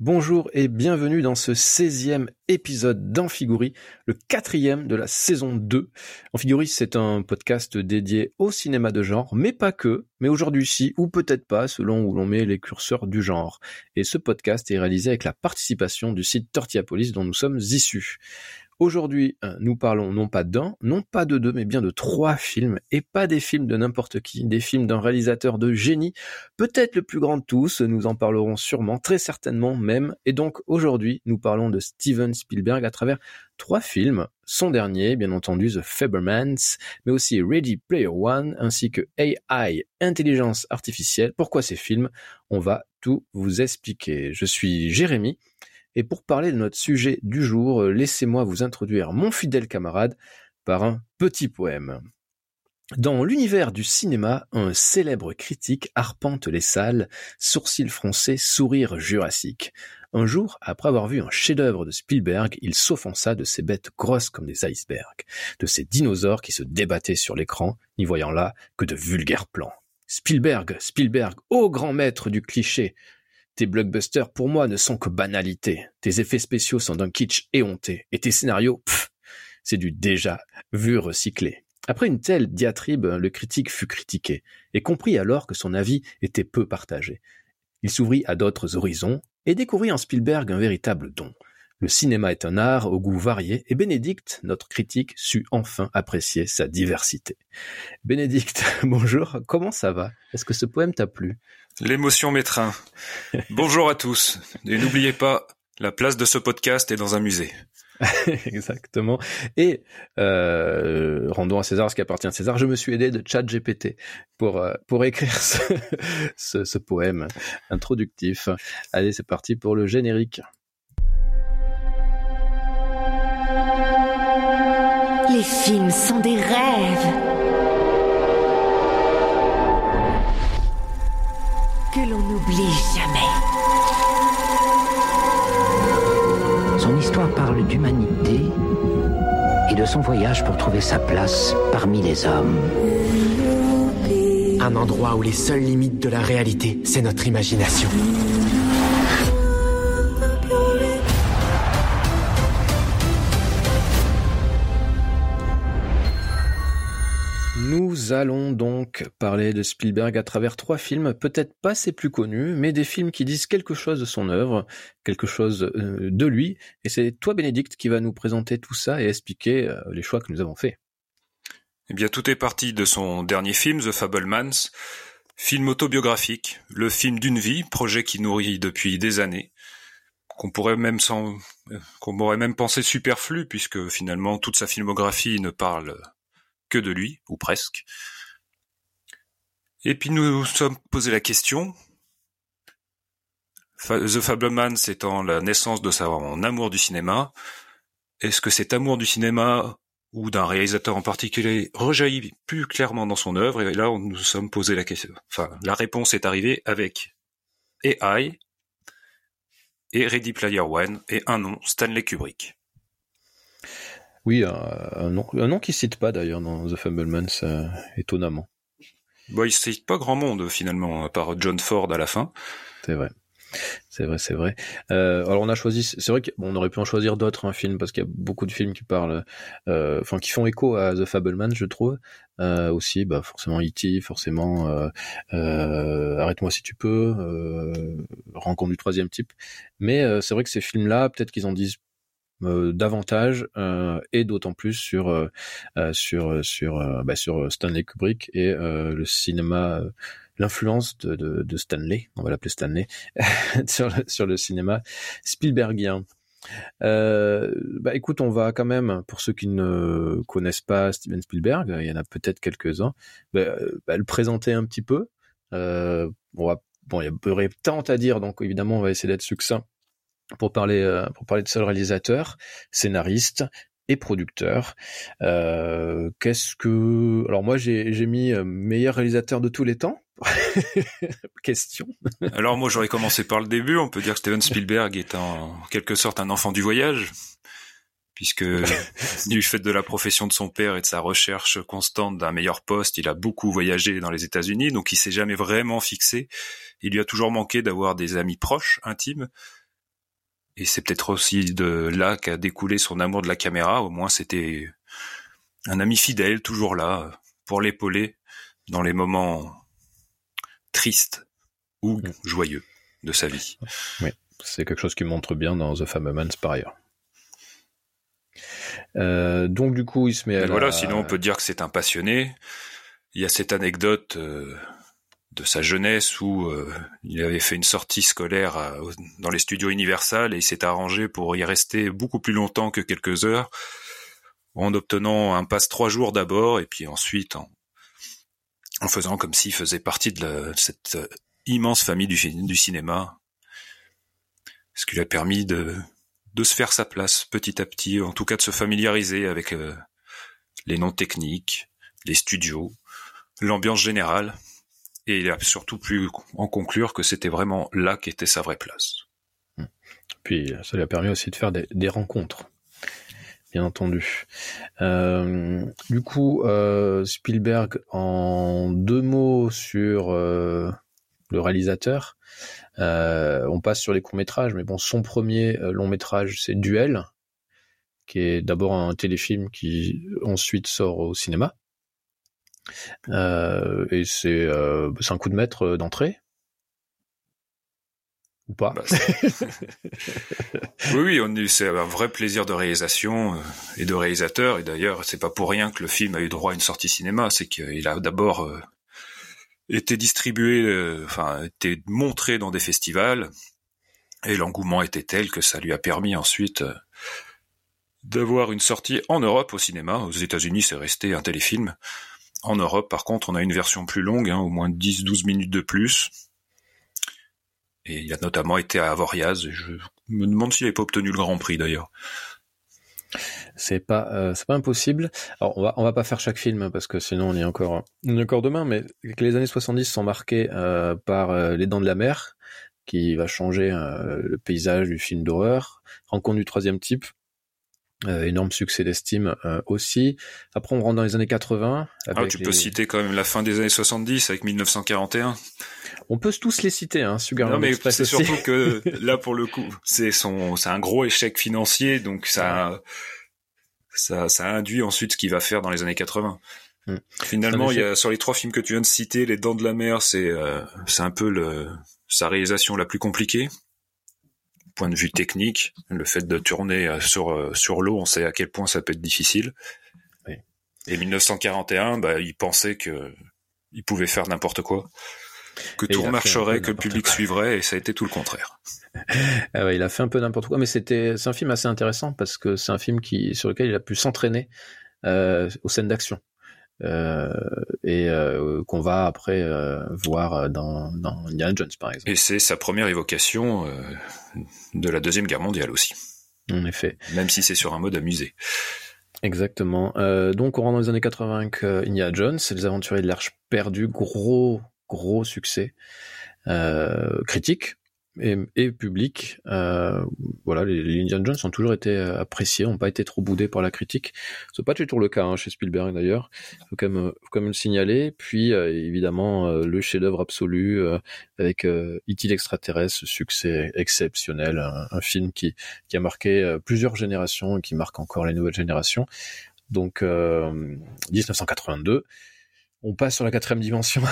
Bonjour et bienvenue dans ce 16e épisode d'Amphigourie, le quatrième de la saison 2. Amphigourie, c'est un podcast dédié au cinéma de genre, mais pas que, mais aujourd'hui si, ou peut-être pas, selon où l'on met les curseurs du genre. Et ce podcast est réalisé avec la participation du site Tortillapolis dont nous sommes issus. Aujourd'hui, euh, nous parlons non pas d'un, non pas de deux, mais bien de trois films, et pas des films de n'importe qui, des films d'un réalisateur de génie, peut-être le plus grand de tous, nous en parlerons sûrement, très certainement même, et donc aujourd'hui, nous parlons de Steven Spielberg à travers trois films, son dernier, bien entendu, The Fabermans, mais aussi Ready Player One, ainsi que AI, Intelligence Artificielle. Pourquoi ces films? On va tout vous expliquer. Je suis Jérémy, et pour parler de notre sujet du jour, euh, laissez-moi vous introduire mon fidèle camarade par un petit poème. Dans l'univers du cinéma, un célèbre critique arpente les salles, sourcils froncés, sourire jurassique. Un jour, après avoir vu un chef-d'œuvre de Spielberg, il s'offensa de ces bêtes grosses comme des icebergs, de ces dinosaures qui se débattaient sur l'écran, n'y voyant là que de vulgaires plans. Spielberg, Spielberg, ô grand maître du cliché, tes blockbusters, pour moi, ne sont que banalités. Tes effets spéciaux sont d'un kitsch éhonté. Et tes scénarios, pff, c'est du déjà vu recyclé. Après une telle diatribe, le critique fut critiqué, et comprit alors que son avis était peu partagé. Il s'ouvrit à d'autres horizons, et découvrit en Spielberg un véritable don. Le cinéma est un art au goût varié, et Bénédicte, notre critique, sut enfin apprécier sa diversité. Bénédicte, bonjour, comment ça va? Est-ce que ce poème t'a plu? L'émotion m'étreint. Bonjour à tous. Et n'oubliez pas, la place de ce podcast est dans un musée. Exactement. Et euh, rendons à César ce qui appartient à César. Je me suis aidé de ChatGPT pour euh, pour écrire ce, ce, ce poème introductif. Allez, c'est parti pour le générique. Les films sont des rêves. Que l'on n'oublie jamais. Son histoire parle d'humanité et de son voyage pour trouver sa place parmi les hommes. Un endroit où les seules limites de la réalité, c'est notre imagination. Nous allons donc parler de Spielberg à travers trois films, peut-être pas ses plus connus, mais des films qui disent quelque chose de son œuvre, quelque chose euh, de lui. Et c'est toi, Bénédicte, qui va nous présenter tout ça et expliquer euh, les choix que nous avons faits. Eh bien, tout est parti de son dernier film, The Fablemans, film autobiographique, le film d'une vie, projet qui nourrit depuis des années, qu'on pourrait même sans, euh, qu'on pourrait même penser superflu, puisque finalement toute sa filmographie ne parle que de lui, ou presque. Et puis nous nous sommes posé la question, The Fablemans étant la naissance de son amour du cinéma, est-ce que cet amour du cinéma ou d'un réalisateur en particulier rejaillit plus clairement dans son œuvre? Et là, on nous sommes posé la question. Enfin, la réponse est arrivée avec AI et Ready Player One et un nom, Stanley Kubrick. Oui, un, un nom, un nom qui cite pas d'ailleurs dans The Fablemans, euh, étonnamment. Bon, il cite pas grand monde finalement, à part John Ford à la fin. C'est vrai. C'est vrai, c'est vrai. Euh, alors on a choisi, c'est vrai qu'on aurait pu en choisir d'autres un film parce qu'il y a beaucoup de films qui parlent, euh, enfin qui font écho à The Fableman, je trouve. Euh, aussi, bah forcément E.T., forcément Arrête-moi si tu peux, Rencontre du troisième type. Mais c'est vrai que ces films-là, peut-être qu'ils en disent davantage euh, et d'autant plus sur euh, sur sur bah, sur Stanley Kubrick et le cinéma l'influence de, de, Stanley, on va l'appeler Stanley, sur, le, sur le cinéma Spielbergien. Euh, bah écoute, on va quand même, pour ceux qui ne connaissent pas Steven Spielberg, il y en a peut-être quelques-uns, bah, bah, le présenter un petit peu. Euh, bon, il y aurait tant à dire, donc évidemment, on va essayer d'être succinct pour parler euh, pour parler de ce réalisateur, scénariste et producteur. Euh, Qu'est-ce que alors moi j'ai j'ai mis euh, meilleur réalisateur de tous les temps. Question. Alors moi j'aurais commencé par le début. On peut dire que Steven Spielberg est en quelque sorte un enfant du voyage puisque du fait de la profession de son père et de sa recherche constante d'un meilleur poste, il a beaucoup voyagé dans les États-Unis, donc il s'est jamais vraiment fixé. Il lui a toujours manqué d'avoir des amis proches, intimes, Et c'est peut-être aussi de là qu'a découlé son amour de la caméra. Au moins, c'était un ami fidèle, toujours là, pour l'épauler dans les moments tristes ou Mm. joyeux de sa vie. Oui, c'est quelque chose qui montre bien dans The Famous par ailleurs. Euh, donc du coup, il se met à la- voilà, sinon on peut dire que c'est un passionné. Il y a cette anecdote euh, de sa jeunesse où euh, il avait fait une sortie scolaire dans les studios Universal et il s'est arrangé pour y rester beaucoup plus longtemps que quelques heures en obtenant un passe trois jours d'abord et puis ensuite en, faisant comme s'il faisait partie de cette euh, immense famille du, cinéma. Ce qui lui a permis de, de se faire sa place petit à petit, en tout cas de se familiariser avec euh, les noms techniques, les studios, l'ambiance générale, et il a surtout pu en conclure que c'était vraiment là qu'était sa vraie place. Puis ça lui a permis aussi de faire des, rencontres, bien entendu. Euh, du coup, euh, Spielberg, en deux mots sur euh, le réalisateur, euh, on passe sur les courts-métrages, mais bon, son premier euh, long-métrage, c'est Duel, qui est d'abord un téléfilm qui ensuite sort au cinéma. Euh, et c'est euh, c'est un coup de maître euh, d'entrée? Ou pas? Bah, oui, oui, c'est un vrai plaisir de réalisation et de réalisateur. Et d'ailleurs, c'est pas pour rien que le film a eu droit à une sortie cinéma. C'est qu'il a d'abord été distribué, enfin, été montré dans des festivals, et l'engouement était tel que ça lui a permis ensuite d'avoir une sortie en Europe au cinéma. Aux États-Unis, c'est resté un téléfilm. En Europe, par contre, on a une version plus longue, hein, au moins 10-12 minutes de plus. Et il a notamment été à Avoriaz. Je me demande s'il n'avait pas obtenu le Grand Prix d'ailleurs. C'est pas, euh, pas impossible. Alors, on va, va pas faire chaque film hein, parce que sinon on est encore, demain. Mais les années 70 sont marquées euh, par euh, Les Dents de la Mer, qui va changer le paysage du film d'horreur. Rencontre du troisième type, euh, énorme succès d'estime euh, aussi. Après, on rentre dans les années 80. Ah, tu les- peux citer quand même la fin des années 70 avec 1941. On peut tous les citer, hein. Sugarland non mais c'est surtout que là pour le coup, c'est son, c'est un gros échec financier, donc ça, ça, ça induit ensuite ce qu'il va faire dans les années 80. Hmm. Finalement, il y a sur les trois films que tu viens de citer, Les Dents de la Mer, c'est, euh, c'est un peu le, sa réalisation la plus compliquée. Point de vue technique, le fait de tourner euh, sur euh, sur l'eau, on sait à quel point ça peut être difficile. Oui. Et 1941, bah, il pensait que il pouvait faire n'importe quoi, que Et tout marcherait, que le public quoi. suivrait, et ça a été tout le contraire. Ah ouais, il a fait un peu n'importe quoi, mais c'était, c'est un film assez intéressant parce que c'est un film qui, sur lequel il a pu s'entraîner euh, aux scènes d'action. Euh, et euh, qu'on va après euh, voir dans, dans Indiana Jones par exemple. Et c'est sa première évocation de la Deuxième Guerre mondiale aussi, En effet, même si c'est sur un mode amusé. exactement. Donc on rentre dans les années 80 avec Indiana Jones, c'est les aventuriers de l'Arche perdue, gros gros succès critique et, et public. Euh, voilà, les, les Indiana Jones ont toujours été euh, appréciés, n'ont pas été trop boudés par la critique. C'est pas toujours le cas hein, chez Spielberg d'ailleurs. Faut faut quand même le signaler. Puis euh, évidemment euh, le chef-d'œuvre absolu euh, avec euh, l'extraterrestre, ce succès exceptionnel, un, un film qui qui a marqué euh, plusieurs générations et qui marque encore les nouvelles générations. Donc euh, 1982. On passe sur la quatrième dimension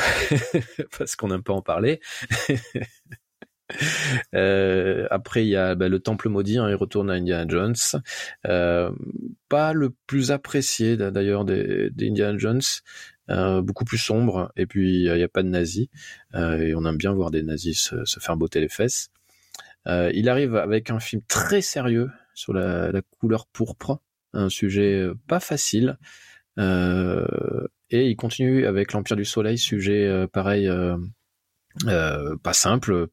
parce qu'on n'aime pas en parler. Euh, après, il y a bah, le Temple maudit, hein, il retourne à Indiana Jones. Euh, pas le plus apprécié d'a- d'ailleurs des, des Indiana Jones, euh, beaucoup plus sombre. Et puis il n'y a pas de nazis. Et on aime bien voir des nazis se, faire botter les fesses. Il arrive avec un film très sérieux sur la, la couleur pourpre, un sujet pas facile. Et il continue avec l'Empire du Soleil, sujet pareil. Euh, pas simple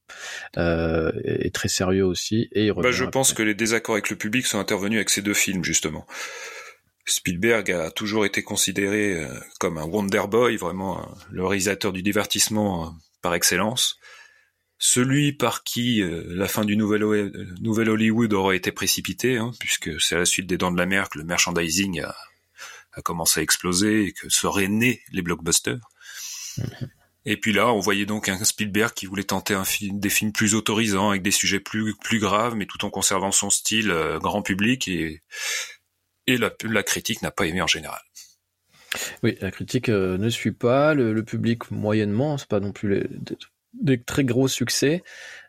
euh, et, très sérieux aussi. Et il Bah, je pense après. que les désaccords avec le public sont intervenus avec ces deux films, justement. Spielberg a toujours été considéré euh, comme un Wonder Boy, vraiment le réalisateur du divertissement par excellence. Celui par qui la fin du nouvel, nouvel Hollywood aurait été précipitée, hein, puisque c'est à la suite des Dents de la Mer que le merchandising a, a commencé à exploser et que seraient nés les blockbusters. Et puis là, on voyait donc un Spielberg qui voulait tenter un film, des films plus autorisants, avec des sujets plus plus graves, mais tout en conservant son style euh, grand public et et la, la critique n'a pas aimé en général. Oui, la critique euh, ne suit pas, le, le public moyennement, c'est pas non plus les, des, très gros succès.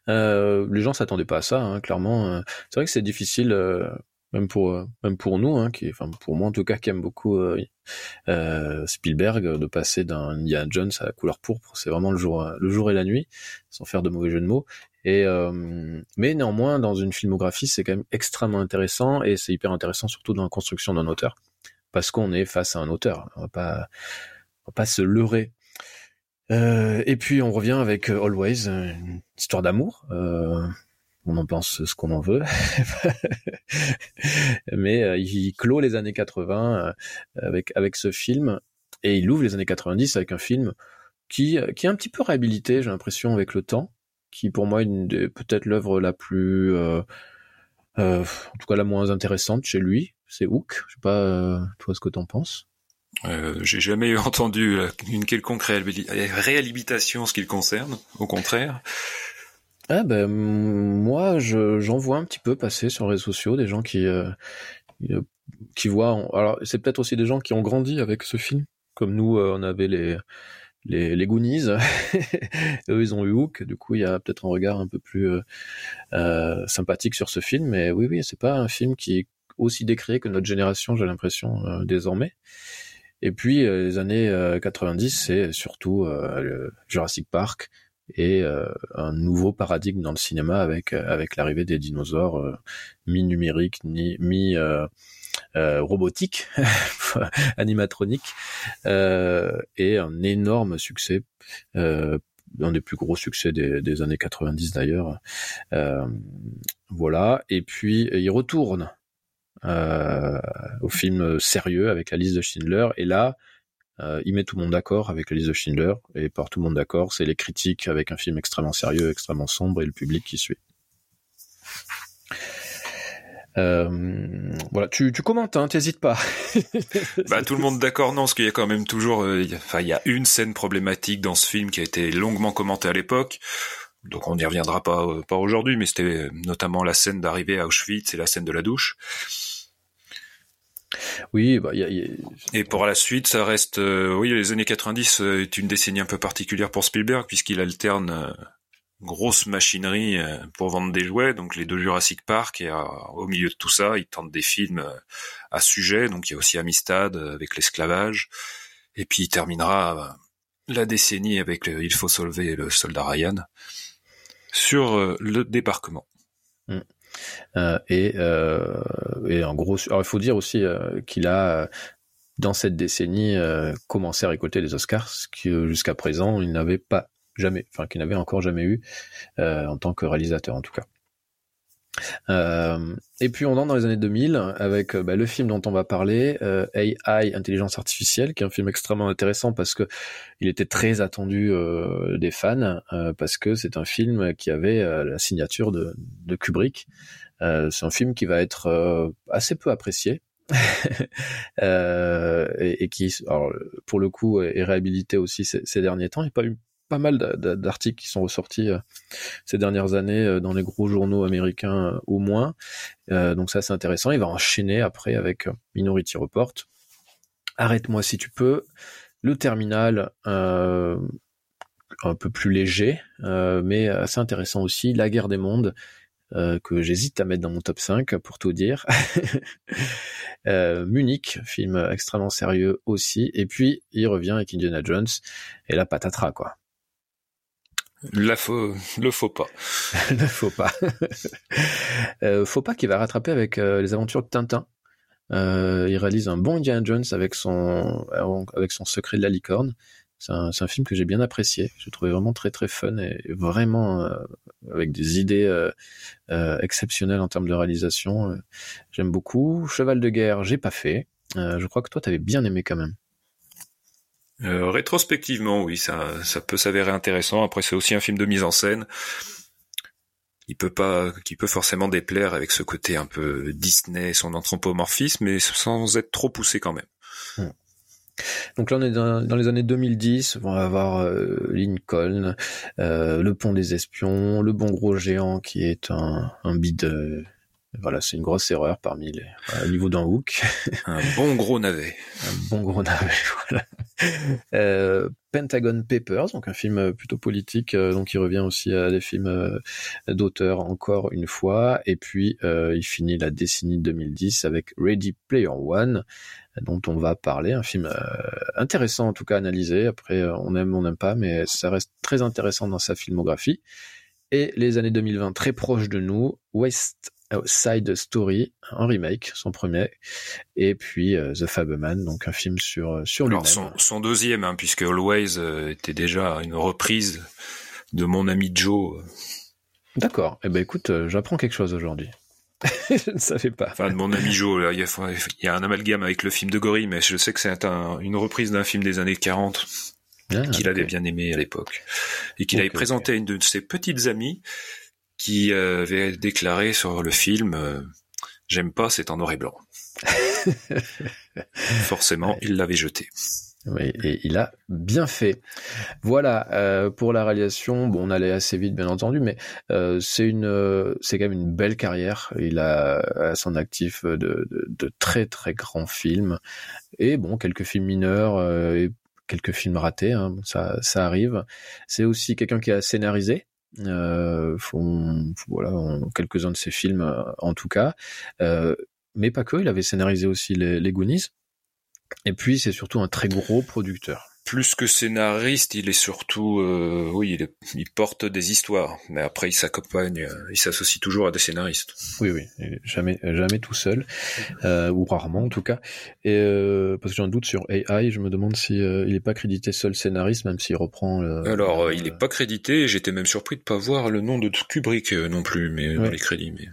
Euh, les gens s'attendaient pas à ça, hein, clairement. Euh. C'est vrai que c'est difficile, euh, même pour euh, même pour nous, hein, qui, enfin pour moi en tout cas, qui aime beaucoup Spielberg, de passer d'un Indiana Jones à la couleur pourpre. C'est vraiment le jour le jour et la nuit, sans faire de mauvais jeu de mots. Et mais néanmoins, dans une filmographie, c'est quand même extrêmement intéressant et c'est hyper intéressant surtout dans la construction d'un auteur parce qu'on est face à un auteur. On va pas, on va pas se leurrer. Euh, et puis on revient avec euh, Always, une histoire d'amour. Euh, on en pense ce qu'on en veut, mais euh, il clôt les années 80 euh, avec avec ce film et il ouvre les années 90 avec un film qui qui est un petit peu réhabilité, j'ai l'impression avec le temps, qui pour moi est peut-être l'œuvre la plus en tout cas la moins intéressante chez lui, c'est Hook. Je sais pas, euh, toi, ce que t'en penses. Euh, J'ai jamais entendu euh, une quelconque réhabilitation ce qui le concerne, au contraire. Ah ben moi, j'en vois un petit peu passer sur les réseaux sociaux des gens qui euh, qui voient. Alors c'est peut-être aussi des gens qui ont grandi avec ce film, comme nous, on avait les les, les Goonies, eux ils ont eu Hook, du coup il y a peut-être un regard un peu plus euh, sympathique sur ce film, mais oui oui c'est pas un film qui aussi décrié que notre génération, j'ai l'impression, euh, désormais. Et puis, euh, les années 90, euh, c'est surtout Jurassic Park et un nouveau paradigme dans le cinéma avec avec l'arrivée des dinosaures mi-numériques, ni mi robotiques, animatroniques, et un énorme succès un des plus gros succès des, des années 90 d'ailleurs. Euh, voilà. Et puis il retourne euh, au film sérieux avec la liste de Schindler. Et là, euh, il met tout le monde d'accord avec la liste de Schindler. Et par tout le monde d'accord, c'est les critiques avec un film extrêmement sérieux, extrêmement sombre et le public qui suit. Euh, voilà, tu, tu commentes, hein, t'hésites pas. bah tout le monde d'accord, non, parce qu'il y a quand même toujours, euh, enfin il y a une scène problématique dans ce film qui a été longuement commentée à l'époque. Donc on n'y reviendra pas euh, pas aujourd'hui, mais c'était notamment la scène d'arrivée à Auschwitz et la scène de la douche. Oui, bah, y a, y a... et pour la suite, ça reste, euh, oui, les années 90 euh, est une décennie un peu particulière pour Spielberg puisqu'il alterne euh, grosse machinerie euh, pour vendre des jouets, donc les deux Jurassic Park et au milieu de tout ça, il tente des films à sujet, donc il y a aussi Amistad avec l'esclavage, et puis il terminera la décennie avec le Il faut sauver le soldat Ryan sur le débarquement. Mm. Euh, et, euh, et en gros, il faut dire aussi euh, qu'il a dans cette décennie commencé à récolter les Oscars, ce que jusqu'à présent il n'avait pas jamais, enfin qu'il n'avait encore jamais eu en tant que réalisateur en tout cas. Euh, et puis on entre dans les années 2000 avec euh, bah, le film dont on va parler, euh, AI, intelligence artificielle, qui est un film extrêmement intéressant parce que il était très attendu euh, des fans euh, parce que c'est un film qui avait la signature de, de Kubrick. c'est un film qui va être assez peu apprécié. et, et, qui, alors, pour le coup, est réhabilité aussi ces, ces derniers temps. Il n'y a pas eu pas mal d'articles qui sont ressortis euh, ces dernières années euh, dans les gros journaux américains euh, au moins. donc ça c'est intéressant. Il va enchaîner après avec Minority Report. Arrête-moi si tu peux. Le terminal un peu plus léger, mais assez intéressant aussi. La guerre des mondes. que j'hésite à mettre dans mon top 5 pour tout dire. Munich, film extrêmement sérieux aussi. Et puis il revient avec Indiana Jones et la patatras quoi. La le faux pas. le faux pas. euh, faux pas qui va rattraper avec euh, les aventures de Tintin. Euh, il réalise un bon Indiana Jones avec son avec son secret de la licorne. C'est un, un, film que j'ai bien apprécié. J'ai trouvé vraiment très très fun et vraiment euh, avec des idées euh, euh, exceptionnelles en termes de réalisation. J'aime beaucoup. Cheval de guerre, j'ai pas fait. je crois que toi t'avais bien aimé quand même. Euh, rétrospectivement, oui, ça, ça peut s'avérer intéressant. Après, c'est aussi un film de mise en scène. Il peut pas, qui peut forcément déplaire avec ce côté un peu Disney, son anthropomorphisme, mais sans être trop poussé quand même. Hmm. Donc là, on est dans, dans les années 2010. On va avoir euh, Lincoln, euh, Le Pont des Espions, Le Bon Gros Géant, qui est un, un bide. Voilà, c'est une grosse erreur parmi les au niveau d'un hook. Un bon gros navet. un bon gros navet, voilà. Euh, Pentagon Papers, donc un film plutôt politique, euh, donc il revient aussi à des films euh, d'auteur encore une fois, et puis euh, il finit la décennie 2010 avec Ready Player One, dont on va parler, un film euh, intéressant en tout cas à analyser. Après, on aime, on n'aime pas, mais ça reste très intéressant dans sa filmographie. Et les années 2020 très proches de nous, West Side Story, un remake, son premier, et puis euh, The Fableman, donc un film sur sur lui-même. Alors son, son deuxième, hein, puisque Always euh, était déjà une reprise de mon ami Joe, euh, D'accord. Eh ben écoute, euh, j'apprends quelque chose aujourd'hui. je ne savais pas. enfin de mon ami Joe. là, Il y, a, il y a un amalgame avec le film de Gorille, mais je sais que c'est un- une reprise d'un film des années 40 Ah, qu'il avait bien aimé à l'époque et qu'il avait présenté à une de ses petites amies qui euh, avait déclaré sur le film euh, j'aime pas c'est en noir et blanc forcément il l'avait jeté Oui, et il a bien fait. Voilà euh, pour la réalisation. Bon, on allait assez vite, bien entendu, mais euh, c'est une, euh, c'est quand même une belle carrière. Il a à son actif de, de, de très très grands films et bon, quelques films mineurs et quelques films ratés. Hein, ça, ça arrive. C'est aussi quelqu'un qui a scénarisé. Euh, voilà, quelques-uns de ses films, euh, en tout cas. Euh, mais pas que. Il avait scénarisé aussi les, les. Et puis, c'est surtout un très gros producteur. Plus que scénariste il est surtout euh, oui il, est- il porte des histoires mais après il s'accompagne euh, il s'associe toujours à des scénaristes Oui, oui, jamais, jamais tout seul, euh, ou rarement en tout cas. Et euh, parce que j'ai un doute sur AI, je me demande si euh, il est pas crédité seul scénariste, même s'il reprend. Le, alors il est pas crédité j'étais même surpris de pas voir le nom de Kubrick non plus mais dans les crédits mais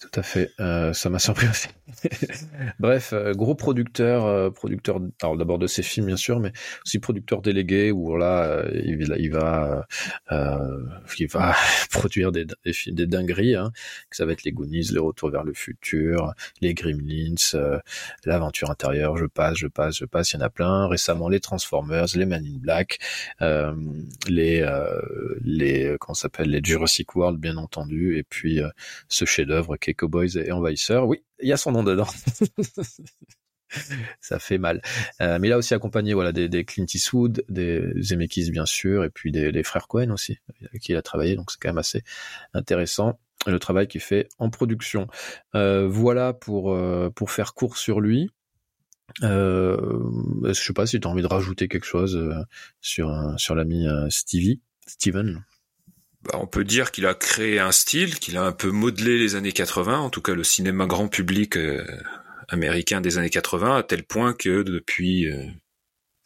Tout à fait, euh, ça m'a surpris aussi. Bref, gros producteur, producteur. Alors d'abord de ses films bien sûr, mais aussi producteur délégué où là euh, il, va- euh, il va produire des, des dingueries. Hein, que ça va être les Goonies, les Retours vers le futur, les Gremlins, euh, l'aventure intérieure. Je passe, je passe, je passe. Il y en a plein. Récemment les Transformers, les Man in Black, euh, les euh, les comment s'appelle les Jurassic World bien entendu, et puis ce chef-d'œuvre qui est Cowboys et Envahisseurs. Oui, il y a son nom dedans. Ça fait mal. Euh, mais a aussi accompagné voilà des, des Clint Eastwood, des Zemeckis bien sûr, et puis des, des frères Cohen aussi, avec qui il a travaillé. Donc c'est quand même assez intéressant le travail qu'il fait en production. Euh, voilà pour euh, pour faire court sur lui. Euh, je sais pas si tu as envie de rajouter quelque chose euh, sur euh, sur l'ami euh, Stevie, Steven. Bah, on peut dire qu'il a créé un style, qu'il a un peu modelé les années 80, en tout cas le cinéma grand public américain des années 80, à tel point que depuis, euh,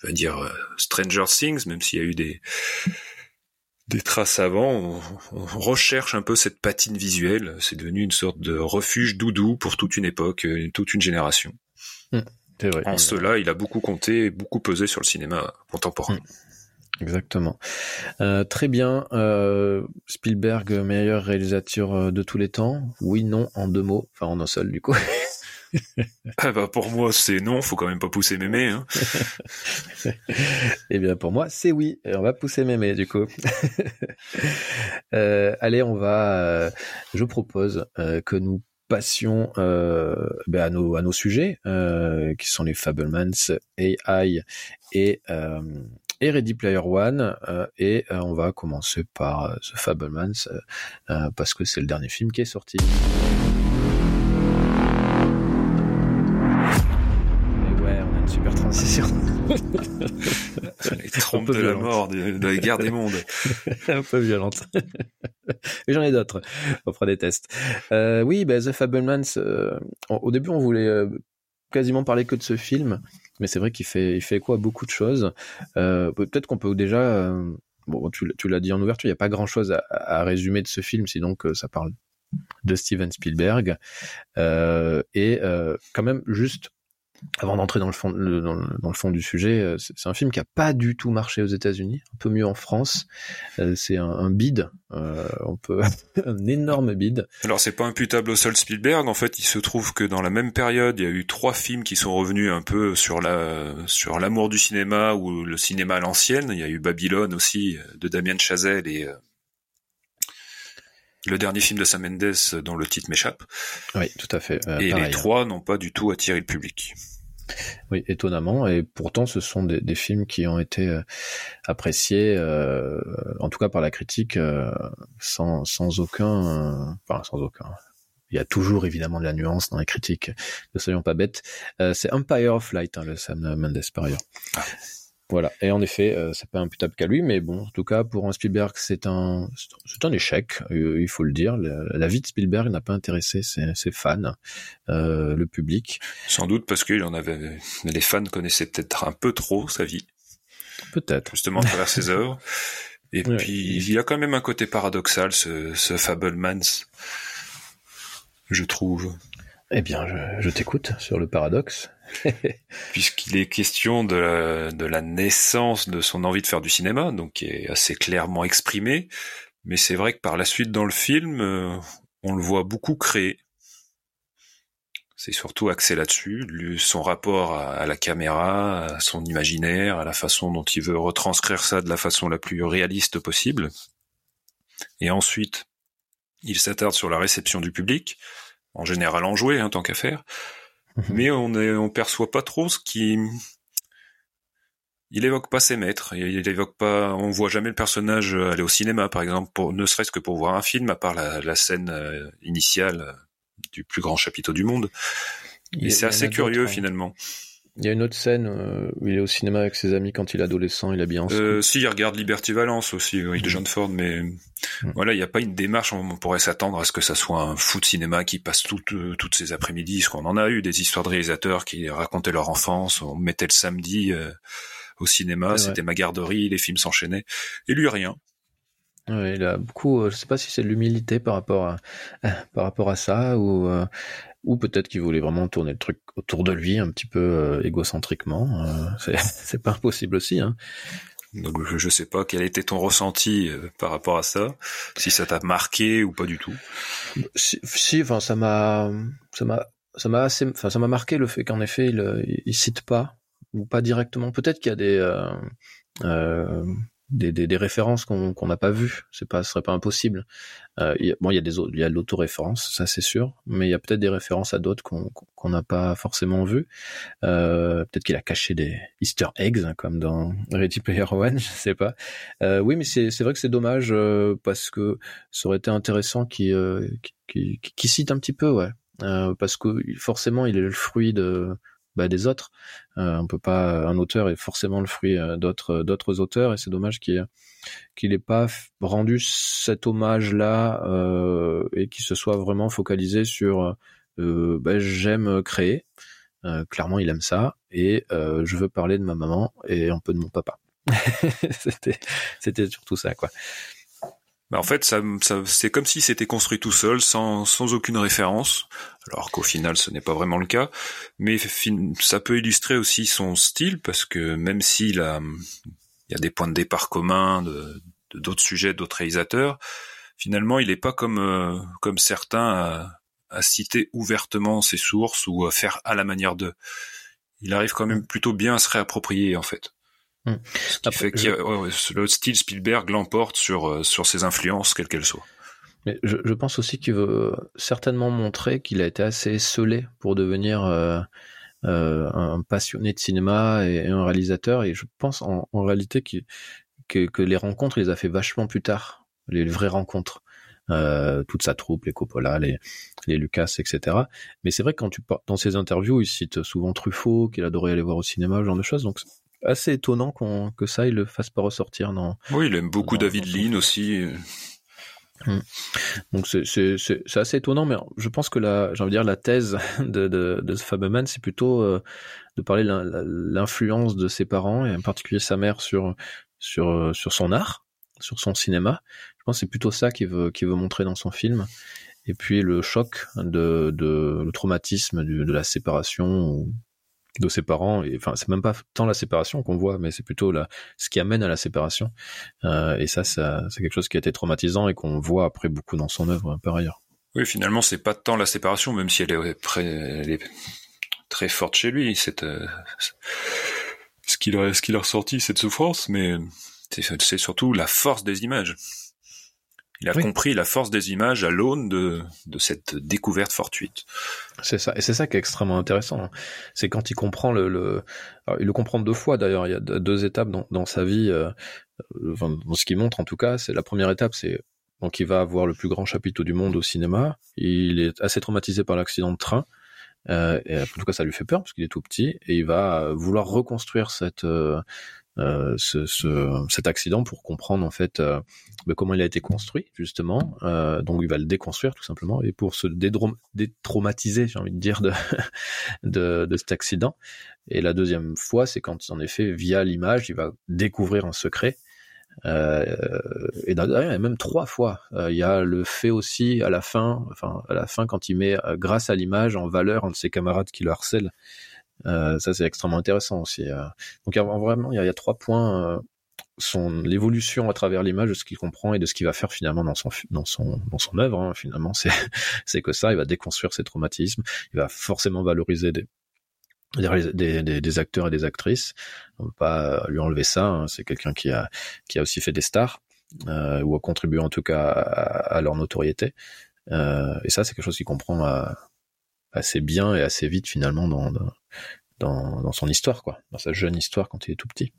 on va dire, euh, Stranger Things, même s'il y a eu des des traces avant, on, on recherche un peu cette patine visuelle. C'est devenu une sorte de refuge doudou pour toute une époque, euh, toute une génération. C'est vrai. En cela, il a beaucoup compté et beaucoup pesé sur le cinéma contemporain. Exactement. Euh, très bien. Euh, Spielberg, meilleur réalisateur de tous les temps? Oui, non, en deux mots. Enfin, en un seul, du coup. Ah bah pour moi, c'est non, faut quand même pas pousser mémé. Hein. Eh bien, pour moi, c'est oui. On va pousser mémé, du coup. Euh, allez, on va... euh, je propose euh, que nous passions ben, à, nos, à nos sujets, qui sont les Fablemans, AI et... Et Ready Player One, et on va commencer par euh, The Fablemans, parce que c'est le dernier film qui est sorti. Une super transition. Les trompes de la mort, de, de la guerre des mondes. un peu violente. Mais j'en ai d'autres. On fera des tests. Euh, oui, bah, The Fablemans. euh, au début, on voulait euh, quasiment parler que de ce film, mais c'est vrai qu'il fait, il fait quoi beaucoup de choses. Euh, Peut-être qu'on peut déjà. euh, bon, tu, l'as dit en ouverture, il n'y a pas grand-chose à, à résumer de ce film, sinon que ça parle de Steven Spielberg. Euh, et euh, quand même juste avant d'entrer dans le fond dans, le, dans le fond du sujet, euh, c'est un film qui a pas du tout marché aux États-Unis, un peu mieux en France. Euh, c'est un, un bid, euh, on peut un énorme bid. Alors c'est pas imputable au seul Spielberg. En fait, il se trouve que dans la même période, il y a eu trois films qui sont revenus un peu sur la sur l'amour du cinéma ou le cinéma à l'ancienne. Il y a eu Babylone aussi de Damien Chazelle et euh, le dernier film de Sam Mendes dont le titre m'échappe. Oui, tout à fait. Euh, et pareil, les trois n'ont pas du tout attiré le public. Oui, étonnamment. Et pourtant, ce sont des, des films qui ont été euh, appréciés, euh, en tout cas par la critique, sans, sans aucun, enfin sans aucun. Il y a toujours évidemment de la nuance dans les critiques. Ne soyons pas bêtes. Euh, c'est Empire of Light, hein, le Sam Mendes par ailleurs. Ah. Voilà. Et en effet, euh, c'est pas imputable qu'à lui, mais bon, en tout cas pour un Spielberg, c'est un, c'est un échec. euh, il faut le dire. La, la vie de Spielberg n'a pas intéressé ses, ses fans, euh, le public. Sans doute parce en avait, les fans connaissaient peut-être un peu trop sa vie, Peut-être. justement à travers ses œuvres. Et Ouais. puis il y a quand même un côté paradoxal, ce, ce Fablemans, je trouve. Eh bien, je, je t'écoute sur le paradoxe. puisqu'il est question de la, naissance de son envie de faire du cinéma, donc qui est assez clairement exprimé. Mais c'est vrai que par la suite dans le film, euh, on le voit beaucoup créer. C'est surtout axé là-dessus, son rapport à, à la caméra, à son imaginaire, à la façon dont il veut retranscrire ça de la façon la plus réaliste possible. Et ensuite, il s'attarde sur la réception du public, en général enjoué, hein, tant qu'à faire mais on on perçoit pas trop ce qui il évoque pas ses maîtres il évoque pas on voit jamais le personnage aller au cinéma par exemple pour ne serait-ce que pour voir un film à part la, la scène euh, initiale euh, du plus grand chapiteau du monde. Et c'est assez curieux hein. Il y a une autre scène euh, où il est au cinéma avec ses amis quand il est adolescent, il bien en euh, si il regarde Liberty Valence aussi oui, de John Ford mais voilà il n'y a pas une démarche on pourrait s'attendre à ce que ça soit un fou de cinéma qui passe toutes euh, toutes ces après-midi ce qu'on en a eu des histoires de réalisateurs qui racontaient leur enfance on mettait le samedi euh, au cinéma c'était ma garderie les films s'enchaînaient et lui rien. Ouais, il a beaucoup. euh, je sais pas si c'est de l'humilité par rapport à par rapport à ça ou euh, ou peut-être qu'il voulait vraiment tourner le truc autour de lui un petit peu euh, égocentriquement. euh, c'est pas impossible aussi. Hein. donc je, je sais pas quel était ton ressenti euh, par rapport à ça si ça t'a marqué ou pas du tout Si, si, enfin ça m'a ça m'a ça m'a assez, enfin ça m'a marqué le fait qu'en effet il, euh, il cite pas ou pas directement. Peut-être qu'il y a des euh, euh, des, des, des références qu'on n'a pas vues. C'est pas, ce serait pas impossible. Euh, y a, bon, il y a des il y a l'autoréférence, ça c'est sûr, mais il y a peut-être des références à d'autres qu'on n'a pas forcément vues. Euh, peut-être qu'il a caché des Easter eggs hein, comme dans Ready Player One, je sais pas. Euh, oui, mais c'est vrai que c'est dommage euh, parce que ça aurait été intéressant qu'il euh, qu'il qu'il- qu'il cite un petit peu, ouais, Euh, parce que forcément il est le fruit de bah, des autres. Euh, on peut pas, un auteur est forcément le fruit euh, d'autres d'autres auteurs et c'est dommage qu'il qu'il ait pas rendu cet hommage là euh, et qu'il se soit vraiment focalisé sur euh, bah, j'aime créer. Euh, clairement, il aime ça et euh, je veux parler de ma maman et un peu de mon papa. c'était c'était surtout ça quoi. Bah, en fait, ça, ça- c'est comme si c'était construit tout seul, sans, sans aucune référence, alors qu'au final, ce n'est pas vraiment le cas. Mais ça peut illustrer aussi son style, parce que même s'il a, il y a des points de départ communs de de d'autres sujets, d'autres réalisateurs, finalement, il n'est pas comme euh, comme certains à, à citer ouvertement ses sources ou à faire à la manière de. Il arrive quand même plutôt bien à se réapproprier, en fait. Mm. Ce qui Après, fait ouais, le style Spielberg l'emporte sur euh, sur ses influences, quelles qu'elles soient. Mais je, je pense aussi qu'il veut certainement montrer qu'il a été assez scellé pour devenir euh, euh, un passionné de cinéma et, et un réalisateur. Et je pense en, en réalité que, que les rencontres, il les a fait vachement plus tard, les vraies rencontres. Euh, toute sa troupe, les Coppola, les, les Lucas, etc. Mais c'est vrai que quand tu dans ses interviews, il cite souvent Truffaut, qu'il adorait aller voir au cinéma, ce genre de choses. Donc assez étonnant qu'on que ça, il le fasse pas ressortir dans, Oui, il aime beaucoup Dans- David dans Lean aussi. Donc c'est assez étonnant, mais je pense que la j'ai envie de dire la thèse de de, Faberman, c'est plutôt euh, de parler de l'in- l'influence de ses parents et en particulier sa mère sur sur euh, sur son art, sur son cinéma. Je pense que c'est plutôt ça qu'il veut qu'il veut montrer dans son film. Et puis le choc de de le traumatisme du- de la séparation ou de ses parents. Et enfin, c'est même pas tant la séparation qu'on voit, mais c'est plutôt la, ce qui amène à la séparation. Euh, et ça, c'est quelque chose qui a été traumatisant et qu'on voit après beaucoup dans son œuvre par ailleurs. Oui, finalement, c'est pas tant la séparation, même si elle est, très, forte chez lui. C'est euh, ce qu'il a, ce qu'il ressorti, cette souffrance, mais c'est surtout la force des images. Il a compris la force des images à l'aune de, de cette découverte fortuite. C'est ça, et c'est ça qui est extrêmement intéressant. Hein. C'est quand il comprend le, le... il le comprend deux fois d'ailleurs. Il y a deux étapes dans, dans sa vie, euh, enfin, dans ce qu'il montre en tout cas. C'est la première étape, c'est donc il va avoir le plus grand chapiteau du monde au cinéma. Il est assez traumatisé par l'accident de train. Euh, et en tout cas, ça lui fait peur parce qu'il est tout petit et il va vouloir reconstruire cette euh, euh, ce, ce, cet accident pour comprendre en fait euh, bah, comment il a été construit justement. Euh, donc il va le déconstruire tout simplement et pour se détraumatiser, j'ai envie de dire de, cet accident. Et la deuxième fois, c'est quand en effet via l'image, il va découvrir un secret. Et d'ailleurs, même trois fois. Il y a le fait aussi à la fin, enfin à la fin quand il met grâce à l'image en valeur un de ses camarades qui le harcèle. Euh, ça, c'est extrêmement intéressant aussi. Euh. Donc, vraiment, il y a, trois points. Euh, son l'évolution à travers l'image de ce qu'il comprend et de ce qu'il va faire finalement dans son dans son dans son œuvre hein, finalement c'est c'est que ça il va déconstruire ses traumatismes il va forcément valoriser des des, des, acteurs et des actrices. On peut pas lui enlever ça. Hein. C'est quelqu'un qui a qui a aussi fait des stars euh, ou a contribué en tout cas à, à leur notoriété. Euh, et ça, c'est quelque chose qu'il comprend assez bien et assez vite finalement dans, dans, dans son histoire, quoi, dans sa jeune histoire quand il est tout petit.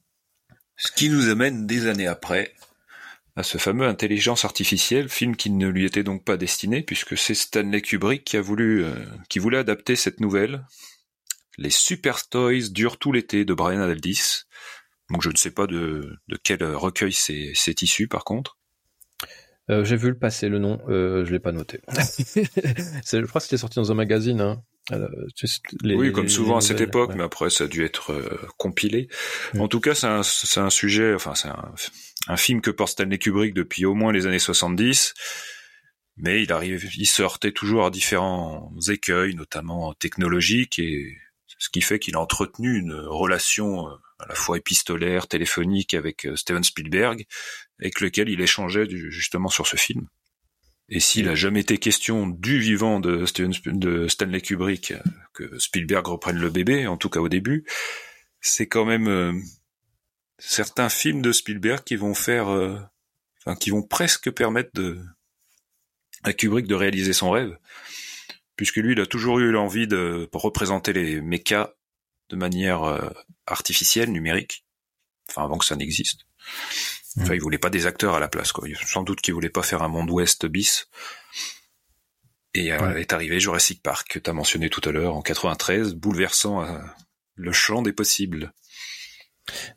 Ce qui nous amène des années après à ce fameux Intelligence artificielle, film qui ne lui était donc pas destiné, puisque c'est Stanley Kubrick qui a voulu, euh, qui voulait adapter cette nouvelle. Les Super Toys durent tout l'été de Brian Aldiss. Donc je ne sais pas de, de quel recueil c'est issu par contre. Euh, j'ai vu le passer, le nom, euh, je l'ai pas noté. je crois que c'était sorti dans un magazine. Hein. Euh, oui, comme souvent à cette époque, mais après ça a dû être euh, compilé. Mm. En tout cas, c'est un, un, sujet, enfin c'est un, un, film que porte Stanley Kubrick depuis au moins les années 70, mais il arrive, il se heurtait toujours à différents écueils, notamment technologiques, et ce qui fait qu'il a entretenu une relation euh, à la fois épistolaire, téléphonique avec Steven Spielberg, avec lequel il échangeait justement sur ce film. Et s'il a jamais été question du vivant de, Stanley Kubrick que Spielberg reprenne le bébé, en tout cas au début, c'est quand même euh, certains films de Spielberg qui vont faire, euh, enfin qui vont presque permettre de à Kubrick de réaliser son rêve, puisque lui, il a toujours eu l'envie de représenter les mechas de manière euh, artificielle, numérique, enfin avant que ça n'existe. Enfin, il voulait pas des acteurs à la place, quoi. Sans doute qu'il voulait pas faire un monde ouest bis. Et euh, est arrivé Jurassic Park, que tu as mentionné tout à l'heure, en 93, bouleversant euh, le champ des possibles.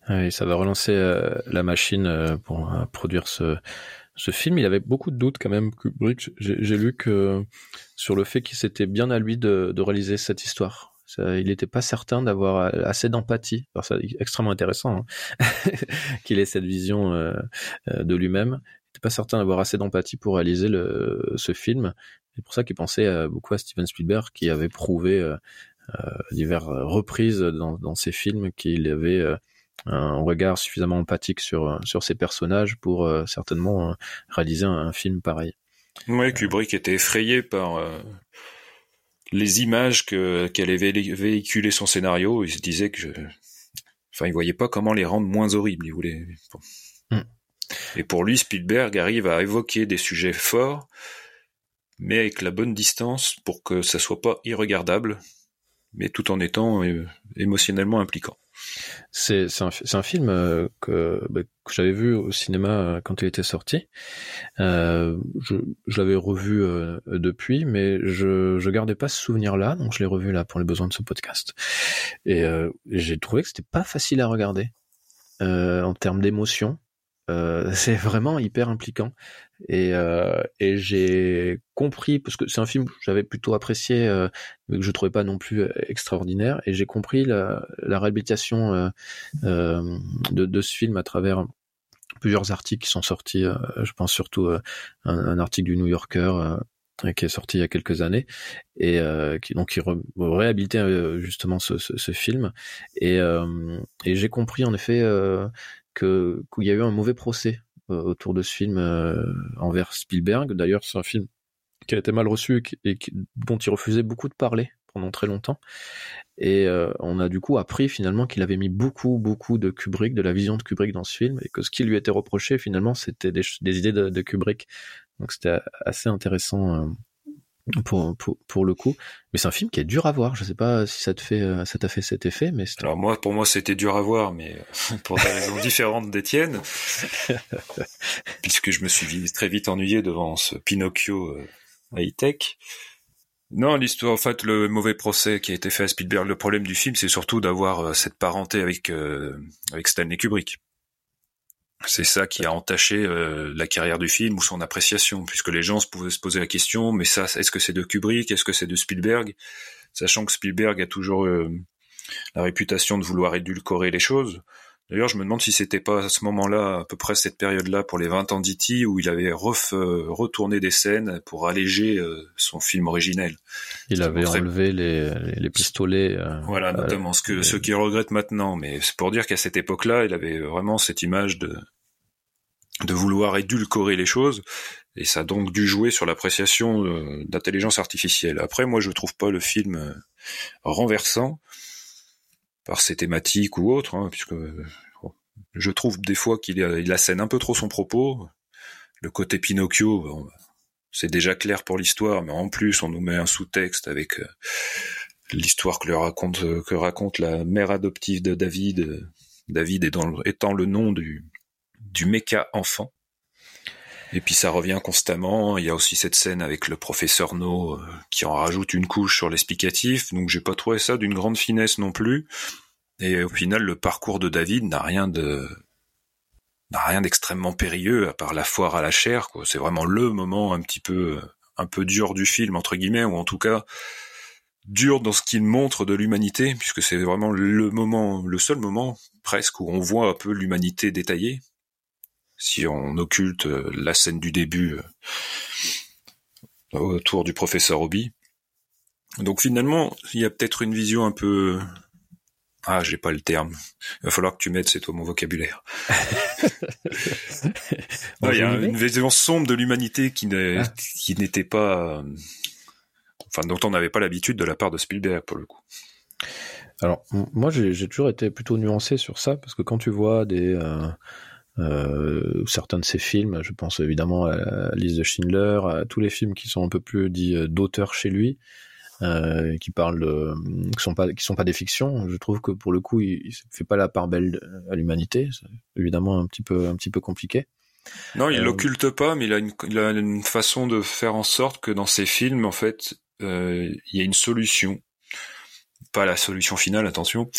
Oui, ça va relancer euh, la machine pour produire ce, ce film. Il avait beaucoup de doutes quand même, Kubrick. J'ai lu que sur le fait qu'il s'était bien à lui de, de réaliser cette histoire il n'était pas certain d'avoir euh, assez d'empathie. C'est extrêmement intéressant hein, qu'il ait cette vision euh, euh, de lui-même. Il n'était pas certain d'avoir assez d'empathie pour réaliser ce film. C'est pour ça qu'il pensait beaucoup à Steven Spielberg, qui avait prouvé euh, diverses reprises dans, ses films qu'il avait un regard suffisamment empathique sur sur ses personnages pour certainement réaliser un, film pareil. Oui, Kubrick était effrayé par les images que avait véhiculé son scénario, il se disait que, enfin, il voyait pas comment les rendre moins horribles. Il voulait. Mm. Et pour lui, Spielberg arrive à évoquer des sujets forts, mais avec la bonne distance pour que ça soit pas irregardable, mais tout en étant euh, émotionnellement impliquant. C'est un, film euh, que, bah, que j'avais vu au cinéma euh, quand il était sorti. Euh, je, l'avais revu depuis, mais je je gardais pas ce souvenir-là, donc je l'ai revu là pour les besoins de ce podcast. Et j'ai trouvé que c'était pas facile à regarder en termes d'émotion. c'est vraiment hyper impliquant. Et, euh, et j'ai compris, parce que c'est un film que j'avais plutôt apprécié, euh, mais que je trouvais pas non plus euh, extraordinaire, et j'ai compris la, la réhabilitation euh, euh, de, de, ce film à travers plusieurs articles qui sont sortis, je pense surtout un, un, article du New Yorker qui est sorti il y a quelques années et qui donc qui réhabilitait justement ce, ce, film et, et j'ai compris en effet qu'il y a eu un mauvais procès autour de ce film envers Spielberg. D'ailleurs, c'est un film qui a été mal reçu et dont il refusait beaucoup de parler pendant très longtemps. Et euh, on a du coup appris finalement qu'il avait mis beaucoup, beaucoup de Kubrick, de la vision de Kubrick dans ce film, et que ce qui lui était reproché finalement, c'était des, idées de, Kubrick. Donc c'était assez intéressant euh, pour, pour, pour, le coup. Mais c'est un film qui est dur à voir. Je sais pas si ça te fait, euh, ça t'a fait cet effet, mais alors moi, pour moi, c'était dur à voir, mais pour des raisons différentes d'Étienne, puisque je me suis très vite ennuyé devant ce Pinocchio high tech. Non, l'histoire, en fait, le mauvais procès qui a été fait à Spielberg, le problème du film, c'est surtout d'avoir euh, cette parenté avec euh, avec Stanley Kubrick. C'est ça qui a entaché euh, la carrière du film ou son appréciation, puisque les gens se pouvaient se poser la question, mais ça, est-ce que c'est de Kubrick, est-ce que c'est de Spielberg, sachant que Spielberg a toujours la réputation de vouloir édulcorer les choses. D'ailleurs, je me demande si c'était pas à ce moment-là, à peu près cette période-là, pour les 20 ans d'E.T., où il avait euh, retourné des scènes pour alléger euh, son film originel. Il avait enlevé les, les, pistolets. Euh, voilà, notamment ce que ceux qui regrettent maintenant. Mais c'est pour dire qu'à cette époque-là, il avait vraiment cette image de de vouloir édulcorer les choses, et ça a donc dû jouer sur l'appréciation d'intelligence artificielle. Après, moi, je trouve pas le film renversant par ses thématiques ou autres, hein, puisque je trouve des fois qu'il il assène un peu trop son propos. Le côté Pinocchio, c'est déjà clair pour l'histoire, mais en plus on nous met un sous-texte avec euh, l'histoire que, raconte, que raconte la mère adoptive de David, David étant le nom du, du méca enfant. Et puis ça revient constamment. Il y a aussi cette scène avec le professeur No euh, qui en rajoute une couche sur l'explicatif. Donc j'ai pas trouvé ça d'une grande finesse non plus. Et au final, le parcours de David n'a rien de n'a rien d'extrêmement périlleux à part la foire à la chair. C'est vraiment le moment un petit peu un peu dur du film entre guillemets, ou en tout cas dur dans ce qu'il montre de l'humanité, puisque c'est vraiment le moment, le seul moment presque où on voit un peu l'humanité détaillée, si on occulte euh, la scène du début euh, autour du professeur Obi. Donc finalement, il y a peut-être une vision un peu ah, j'ai pas le terme. Il va falloir que tu m'aides, c'est toi mon vocabulaire. il y a une vision sombre de l'humanité qui ah. n'était pas, enfin dont on n'avait pas l'habitude de la part de Spielberg pour le coup. Alors moi j'ai toujours été plutôt nuancé sur ça parce que quand tu vois des euh, euh, certains de ses films, je pense évidemment à la liste de Schindler, à tous les films qui sont un peu plus dits euh, d'auteur chez lui, euh, qui parlent de, qui sont pas qui sont pas des fictions. Je trouve que pour le coup, il, il fait pas la part belle à l'humanité. C'est évidemment un petit peu un petit peu compliqué. Non, il l'occulte pas, mais il a, une, il a une façon de faire en sorte que dans ses films, en fait, euh, il y a une solution, pas la solution finale, attention.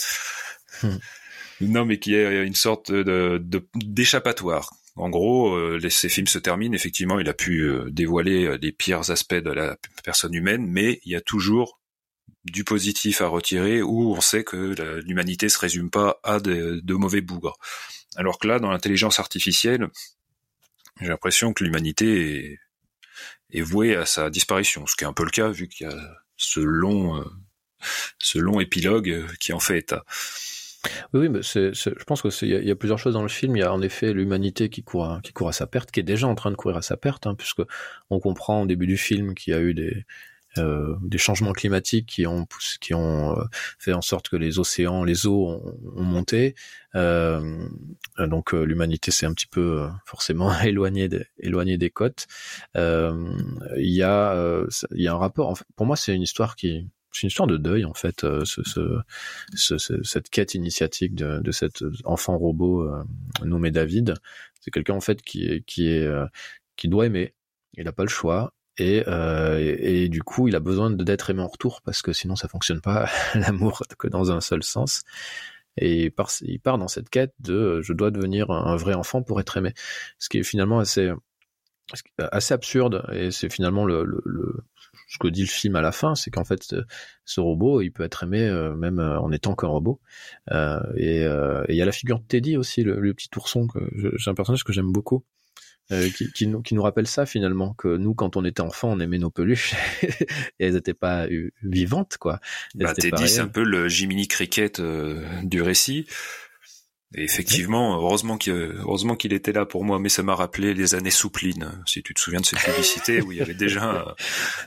Non, mais qu'il y a une sorte de d'échappatoire. En gros, euh, ces films se terminent. Effectivement, il a pu euh, dévoiler euh, les pires aspects de la personne humaine, mais il y a toujours du positif à retirer où on sait que l'humanité se résume pas à de, mauvais bougres. Alors que là, dans l'intelligence artificielle, j'ai l'impression que l'humanité est, vouée à sa disparition, ce qui est un peu le cas vu qu'il y a ce long, ce long épilogue qui en fait état. Oui, oui, mais je pense que il y, a plusieurs choses dans le film. Il y a en effet l'humanité qui court, à, qui court à sa perte, qui est déjà en train de courir à sa perte, hein, puisque on comprend au début du film qu'il y a eu des euh, des changements climatiques qui ont qui ont euh, fait en sorte que les océans, les eaux ont, ont monté. Euh, donc euh, l'humanité s'est un petit peu forcément éloignée des, éloignée des côtes. Il y a y a un rapport. Pour moi, c'est une histoire qui c'est une histoire de deuil en fait, euh, ce, ce, ce, cette quête initiatique de, cet enfant robot euh, nommé David. C'est quelqu'un en fait qui euh, qui doit aimer. Il n'a pas le choix. Et, et, du coup, il a besoin d'être aimé en retour parce que sinon ça fonctionne pas l'amour que dans un seul sens. Et il part dans cette quête de je dois devenir un vrai enfant pour être aimé, ce qui est finalement assez assez absurde et c'est finalement le, le, ce que dit le film à la fin, c'est qu'en fait, ce robot, il peut être aimé euh, même euh, en étant qu'un robot. Euh, et il y a la figure de Teddy aussi, le, petit ourson. Que j'ai un personnage que j'aime beaucoup, euh, qui, qui, nous, qui nous rappelle ça finalement, que nous, quand on était enfant, on aimait nos peluches et elles n'étaient pas euh, vivantes, quoi. Bah, Teddy, c'est un peu le Jiminy Cricket euh, du récit. Et effectivement, heureusement qu'il heureusement qu'il était là pour moi, mais ça m'a rappelé les années Souplines, si tu te souviens de cette publicité où il y avait déjà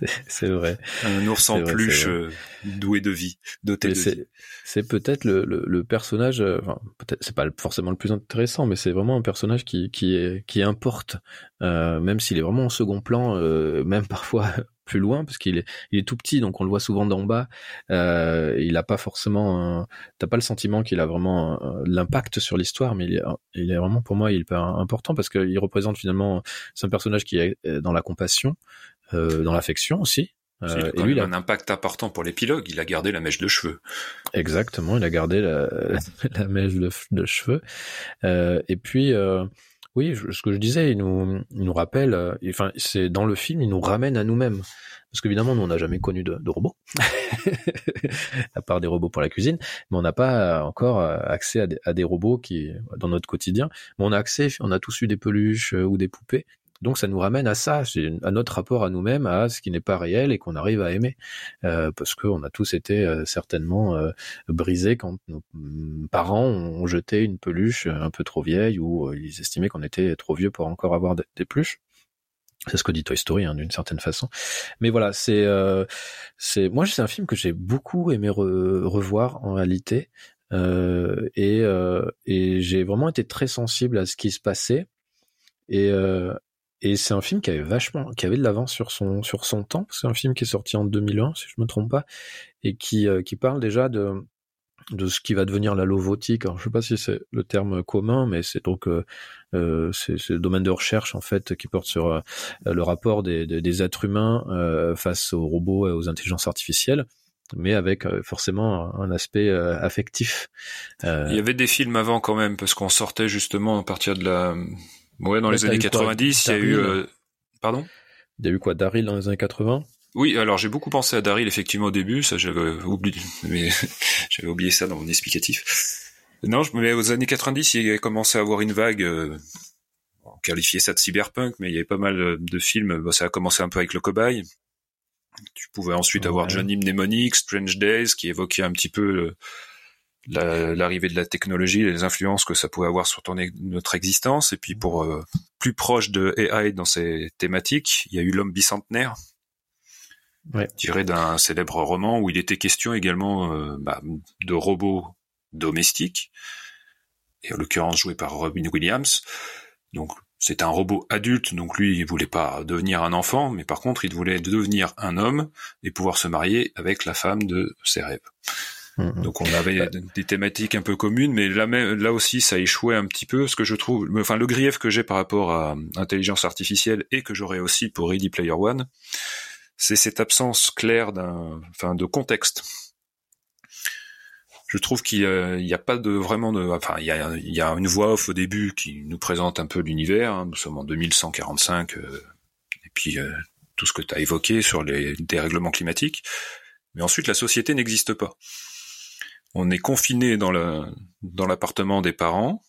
vrai. un, ours en vrai, vrai. euh, doué de vie, doté Mais de vie. c'est peut-être le, le, le personnage euh, enfin peut-être c'est pas forcément le plus intéressant mais c'est vraiment un personnage qui qui est, qui importe euh, même s'il est vraiment en second plan euh, même parfois plus loin parce qu'il est il est tout petit donc on le voit souvent d'en bas euh, il a pas forcément t'as pas le sentiment qu'il a vraiment l'impact sur l'histoire mais il est, il est vraiment pour moi il est important parce qu'il représente finalement c'est un personnage qui est dans la compassion euh, dans l'affection aussi Il a Euh, quand et lui, il a un impact important pour l'épilogue. Il a gardé la mèche de cheveux. Exactement, il a gardé la, la mèche de, de cheveux. Euh, et puis, euh, oui, ce que je disais, il nous, rappelle, euh, enfin, c'est dans le film, il nous ramène à nous-mêmes. Parce qu'évidemment, nous, on n'a jamais connu de, robots, à part des robots pour la cuisine, mais on n'a pas encore euh, accès à des, à des robots qui, dans notre quotidien, mais on a accès, on a tous eu des peluches euh, ou des poupées. Donc ça nous ramène à ça, à notre rapport à nous-mêmes, à ce qui n'est pas réel et qu'on arrive à aimer, euh, parce qu'on a tous été euh, certainement euh, brisés quand nos mm, parents ont jeté une peluche un peu trop vieille ou euh, ils estimaient qu'on était trop vieux pour encore avoir des, des peluches. C'est ce que dit Toy Story hein, d'une certaine façon. Mais voilà, c'est euh, c'est moi c'est un film que j'ai beaucoup aimé re- revoir en réalité euh, et euh, et j'ai vraiment été très sensible à ce qui se passait et euh, et c'est un film qui avait vachement, qui avait de l'avance sur son sur son temps. C'est un film qui est sorti en 2001, si je me trompe pas, et qui euh, qui parle déjà de de ce qui va devenir la lovotique. Alors, je sais pas si c'est le terme commun, mais c'est donc euh, euh, c'est le domaine de recherche en fait qui porte sur euh, le rapport des, des, des êtres humains euh, face aux robots et aux intelligences artificielles, mais avec euh, forcément un aspect euh, affectif. Il y avait des films avant quand même, parce qu'on sortait justement à partir de la... Ouais, dans les années eu quoi 90, il y a eu... Euh, Pardon? Il y a eu quoi, Daryl dans les années 80 Oui, alors j'ai beaucoup pensé à Daryl effectivement au début, ça j'avais oublié, mais j'avais oublié ça dans mon explicatif. Non, je mais aux années 90, il y a commencé à avoir une vague. Euh, on qualifiait ça de cyberpunk, mais il y avait pas mal de films. Bon, ça a commencé un peu avec le cobaye. Tu pouvais ensuite Ouais. avoir Johnny Mnemonic, Strange Days, qui évoquait un petit peu le- la- l'arrivée de la technologie les influences que ça pouvait avoir sur ton, notre existence. Et puis pour euh, plus proche de AI dans ces thématiques, il y a eu l'homme bicentenaire, Ouais. tiré d'un célèbre roman où il était question également euh, bah, de robots domestiques, et en l'occurrence joué par Robin Williams. Donc c'est un robot adulte, donc lui il voulait pas devenir un enfant, mais par contre il voulait devenir un homme et pouvoir se marier avec la femme de ses rêves. Mhm. Donc on avait des thématiques un peu communes, mais là, même, là aussi ça échouait un petit peu. Ce que je trouve, enfin le grief que j'ai par rapport à intelligence artificielle et que j'aurais aussi pour Ready Player One, c'est cette absence claire d'un, enfin de contexte. Je trouve qu'il n'y a pas de vraiment de, enfin il y a, il y a une voix off au début qui nous présente un peu l'univers. hein. Nous sommes en 2145 euh, et puis euh, tout ce que tu as évoqué sur les dérèglements climatiques. Mais ensuite la société n'existe pas on est confiné dans le dans l'appartement des parents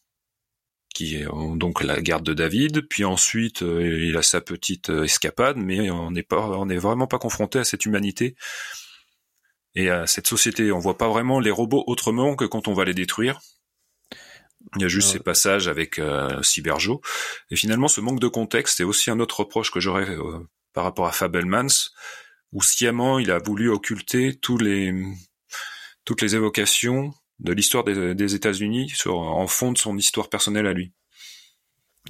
qui ont donc la garde de David. Puis ensuite euh, il a sa petite euh, escapade mais on n'est pas on n'est vraiment pas confronté à cette humanité et à cette société. On voit pas vraiment les robots autrement que quand on va les détruire. Il y a juste ces passages avec euh, Cyberjo. Et finalement ce manque de contexte est aussi un autre reproche que j'aurais euh, par rapport à Fabelmans où sciemment il a voulu occulter tous les toutes les évocations de l'histoire des, États-Unis en fond de son histoire personnelle à lui.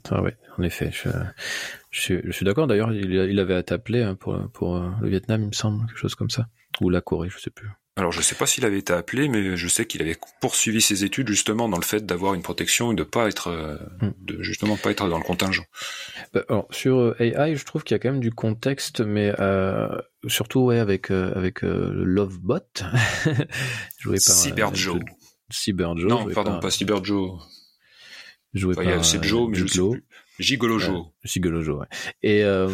Ah ouais, en effet, je, suis, d'accord. D'ailleurs, il, avait été appelé hein, pour, euh, le Vietnam, il me semble, quelque chose comme ça, ou la Corée, je sais plus. Alors je sais pas s'il avait été appelé, mais je sais qu'il avait poursuivi ses études justement dans le fait d'avoir une protection et de pas être, euh, Hmm. de justement pas être dans le contingent. Bah, alors, sur euh, AI, je trouve qu'il y a quand même du contexte, mais euh, surtout ouais avec euh, avec euh, Lovebot, joué par Cyberjo. Cyberjo. Non, pardon, par, pas Cyberjo. joué Enfin, par, c'est Joe, mais je sais plus. Gigolojo. Sigolojo, ouais. Et euh,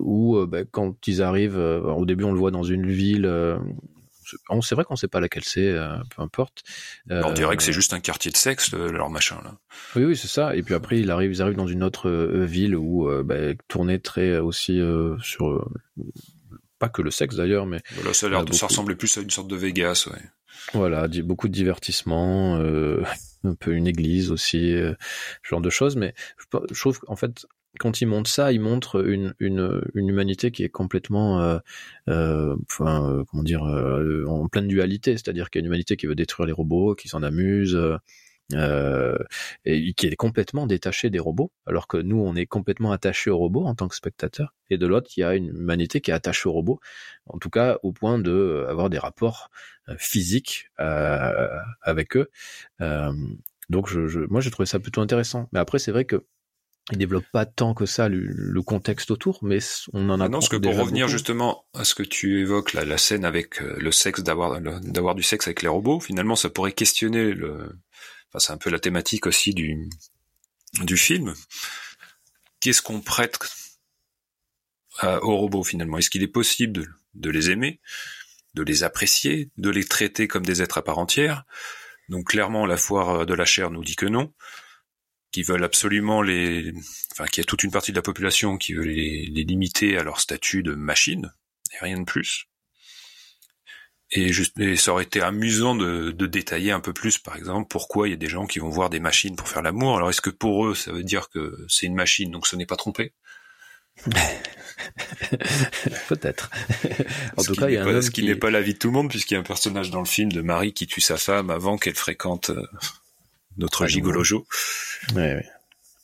où bah, quand ils arrivent, euh, au début on le voit dans une ville, euh, on c'est vrai qu'on sait pas laquelle c'est, euh, peu importe. Euh, on dirait que c'est juste un quartier de sexe, leur machin là. Oui, oui, c'est ça. Et puis après, il arrive, ils arrivent dans une autre ville où bah, tourner très aussi sur pas que le sexe d'ailleurs, mais ça a l'air de ça ressemblait plus à une sorte de Vegas, ouais. Voilà, beaucoup de divertissement, euh, un peu une église aussi, euh, ce genre de choses. Mais je, trouve qu'en fait, quand il montre ça, il montre une, une, une humanité qui est complètement, euh, euh enfin, comment dire, en pleine dualité. C'est-à-dire qu'il y a une humanité qui veut détruire les robots, qui s'en amuse, euh, et qui est complètement détaché des robots, alors que nous, on est complètement attaché aux robots en tant que spectateur. Et de l'autre, il y a une humanité qui est attachée aux robots, en tout cas au point de euh, avoir des rapports euh, physiques euh, avec eux. Euh, donc, je, je, moi, j'ai trouvé ça plutôt intéressant. Mais après, c'est vrai que il développe pas tant que ça le, le contexte autour, mais on en a. Ah non, parce que pour revenir justement à ce que tu évoques, la, la scène avec le sexe, d'avoir d'avoir du sexe avec les robots, finalement, ça pourrait questionner le c'est un peu la thématique aussi du, du film. Qu'est-ce qu'on prête aux robots finalement? Est-ce qu'il est possible de, les aimer, de les apprécier, de les traiter comme des êtres à part entière? Donc clairement, la foire de la chair nous dit que non, qui veulent absolument les, enfin, qu'il y a toute une partie de la population qui veut les, les limiter à leur statut de machine et rien de plus. Et, juste, ça aurait été amusant de, de, détailler un peu plus, par exemple, pourquoi il y a des gens qui vont voir des machines pour faire l'amour. Alors, est-ce que pour eux, ça veut dire que c'est une machine, donc ce n'est pas trompé? Peut-être. en tout cas, il y a un homme ce qui, n'est pas la vie de tout le monde, puisqu'il y a un personnage dans le film de Marie qui tue sa femme avant qu'elle fréquente euh, notre ah, gigolojo. Ouais, ouais.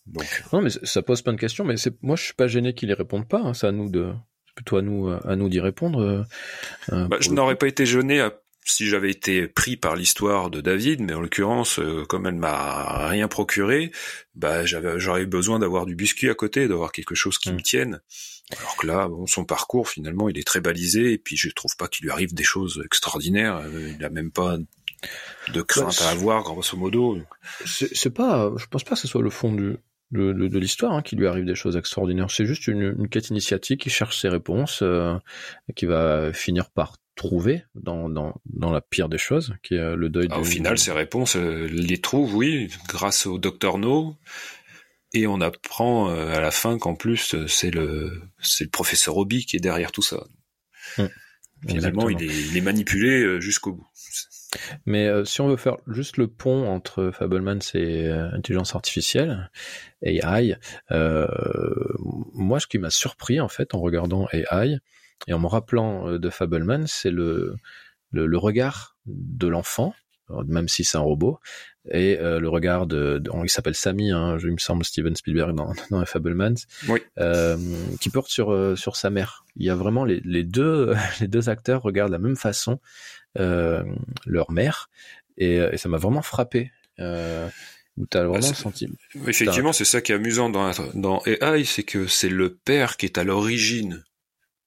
Donc. Non, mais ça pose plein de questions, mais c'est moi je suis pas gêné qu'ils les répondent pas. Hein. C'est à nous de plutôt à nous à nous d'y répondre. Euh, euh, bah, je n'aurais pas été gêné si j'avais été pris par l'histoire de David, mais en l'occurrence, euh, comme elle m'a rien procuré, bah j'avais j'aurais besoin d'avoir du biscuit à côté, d'avoir quelque chose qui mm. me tienne. Alors que là, bon, son parcours finalement, il est très balisé, et puis je trouve pas qu'il lui arrive des choses extraordinaires. Il a même pas de crainte bah, à avoir, grosso modo. C'est pas, je pense pas que ce soit le fond du, de, de, l'histoire, hein, qui lui arrive des choses extraordinaires. C'est juste une, une, quête initiatique qui cherche ses réponses, euh, qui va finir par trouver dans, dans, dans la pire des choses, qui est le deuil. Ah, au final, ses réponses, euh, les trouve, oui, grâce au docteur No. Et on apprend euh, à la fin qu'en plus c'est le c'est le professeur Obi qui est derrière tout ça. Hum, Finalement, il est, il est manipulé jusqu'au bout. Mais euh, si on veut faire juste le pont entre Fableman et euh, intelligence artificielle, AI, euh, moi ce qui m'a surpris en fait en regardant AI et en me rappelant euh, de Fableman, c'est le, le, le regard de l'enfant, même si c'est un robot, et euh, le regard de, de il s'appelle Sammy, hein, il me semble Steven Spielberg dans, dans Fablemans, oui. euh, qui porte sur sur sa mère. Il y a vraiment les, les deux les deux acteurs regardent de la même façon euh, leur mère, et, et ça m'a vraiment frappé. Euh, où t'as vraiment ah, senti. Effectivement, c'est ça qui est amusant dans, dans AI, c'est que c'est le père qui est à l'origine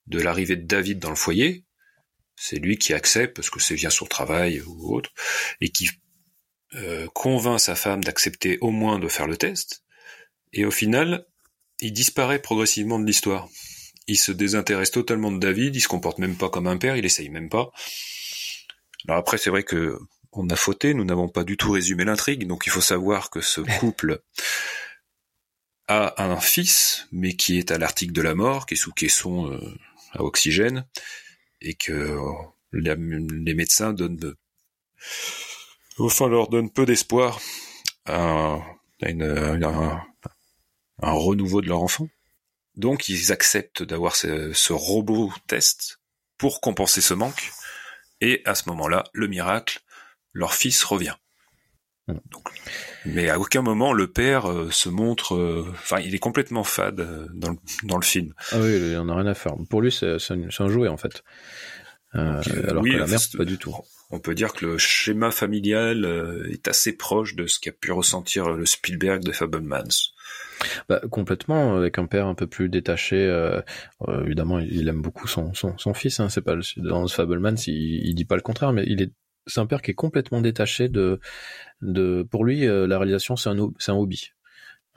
de l'arrivée de David dans le foyer. C'est lui qui accepte parce que c'est via son travail ou autre, et qui euh, convainc sa femme d'accepter au moins de faire le test. Et au final, il disparaît progressivement de l'histoire. Il se désintéresse totalement de David, il se comporte même pas comme un père, il essaye même pas. Alors après, c'est vrai que on a fauté, nous n'avons pas du tout résumé l'intrigue, donc il faut savoir que ce couple a un fils, mais qui est à l'article de la mort, qui est sous caisson euh, à oxygène, et que euh, les médecins donnent, enfin leur donnent peu d'espoir à, une, un, un, renouveau de leur enfant. Donc ils acceptent d'avoir ce, ce robot test pour compenser ce manque, et à ce moment-là, le miracle, leur fils revient. Donc, mais à aucun moment le père euh, se montre, euh, enfin, il est complètement fade euh, dans, le, dans le film. Ah oui, il en a rien à faire. Pour lui, c'est un, un, jouet en fait. alors que la mère, pas du tout. On peut dire que le schéma familial est assez proche de ce qu'a pu ressentir le Spielberg de Fablemans. Bah, complètement, avec un père un peu plus détaché. Euh, évidemment, il aime beaucoup son, son, son fils. Hein, c'est pas dans Fablemans, il, il dit pas le contraire, mais il est c'est un père qui est complètement détaché de, de pour lui, euh, la réalisation c'est un, c'est un hobby.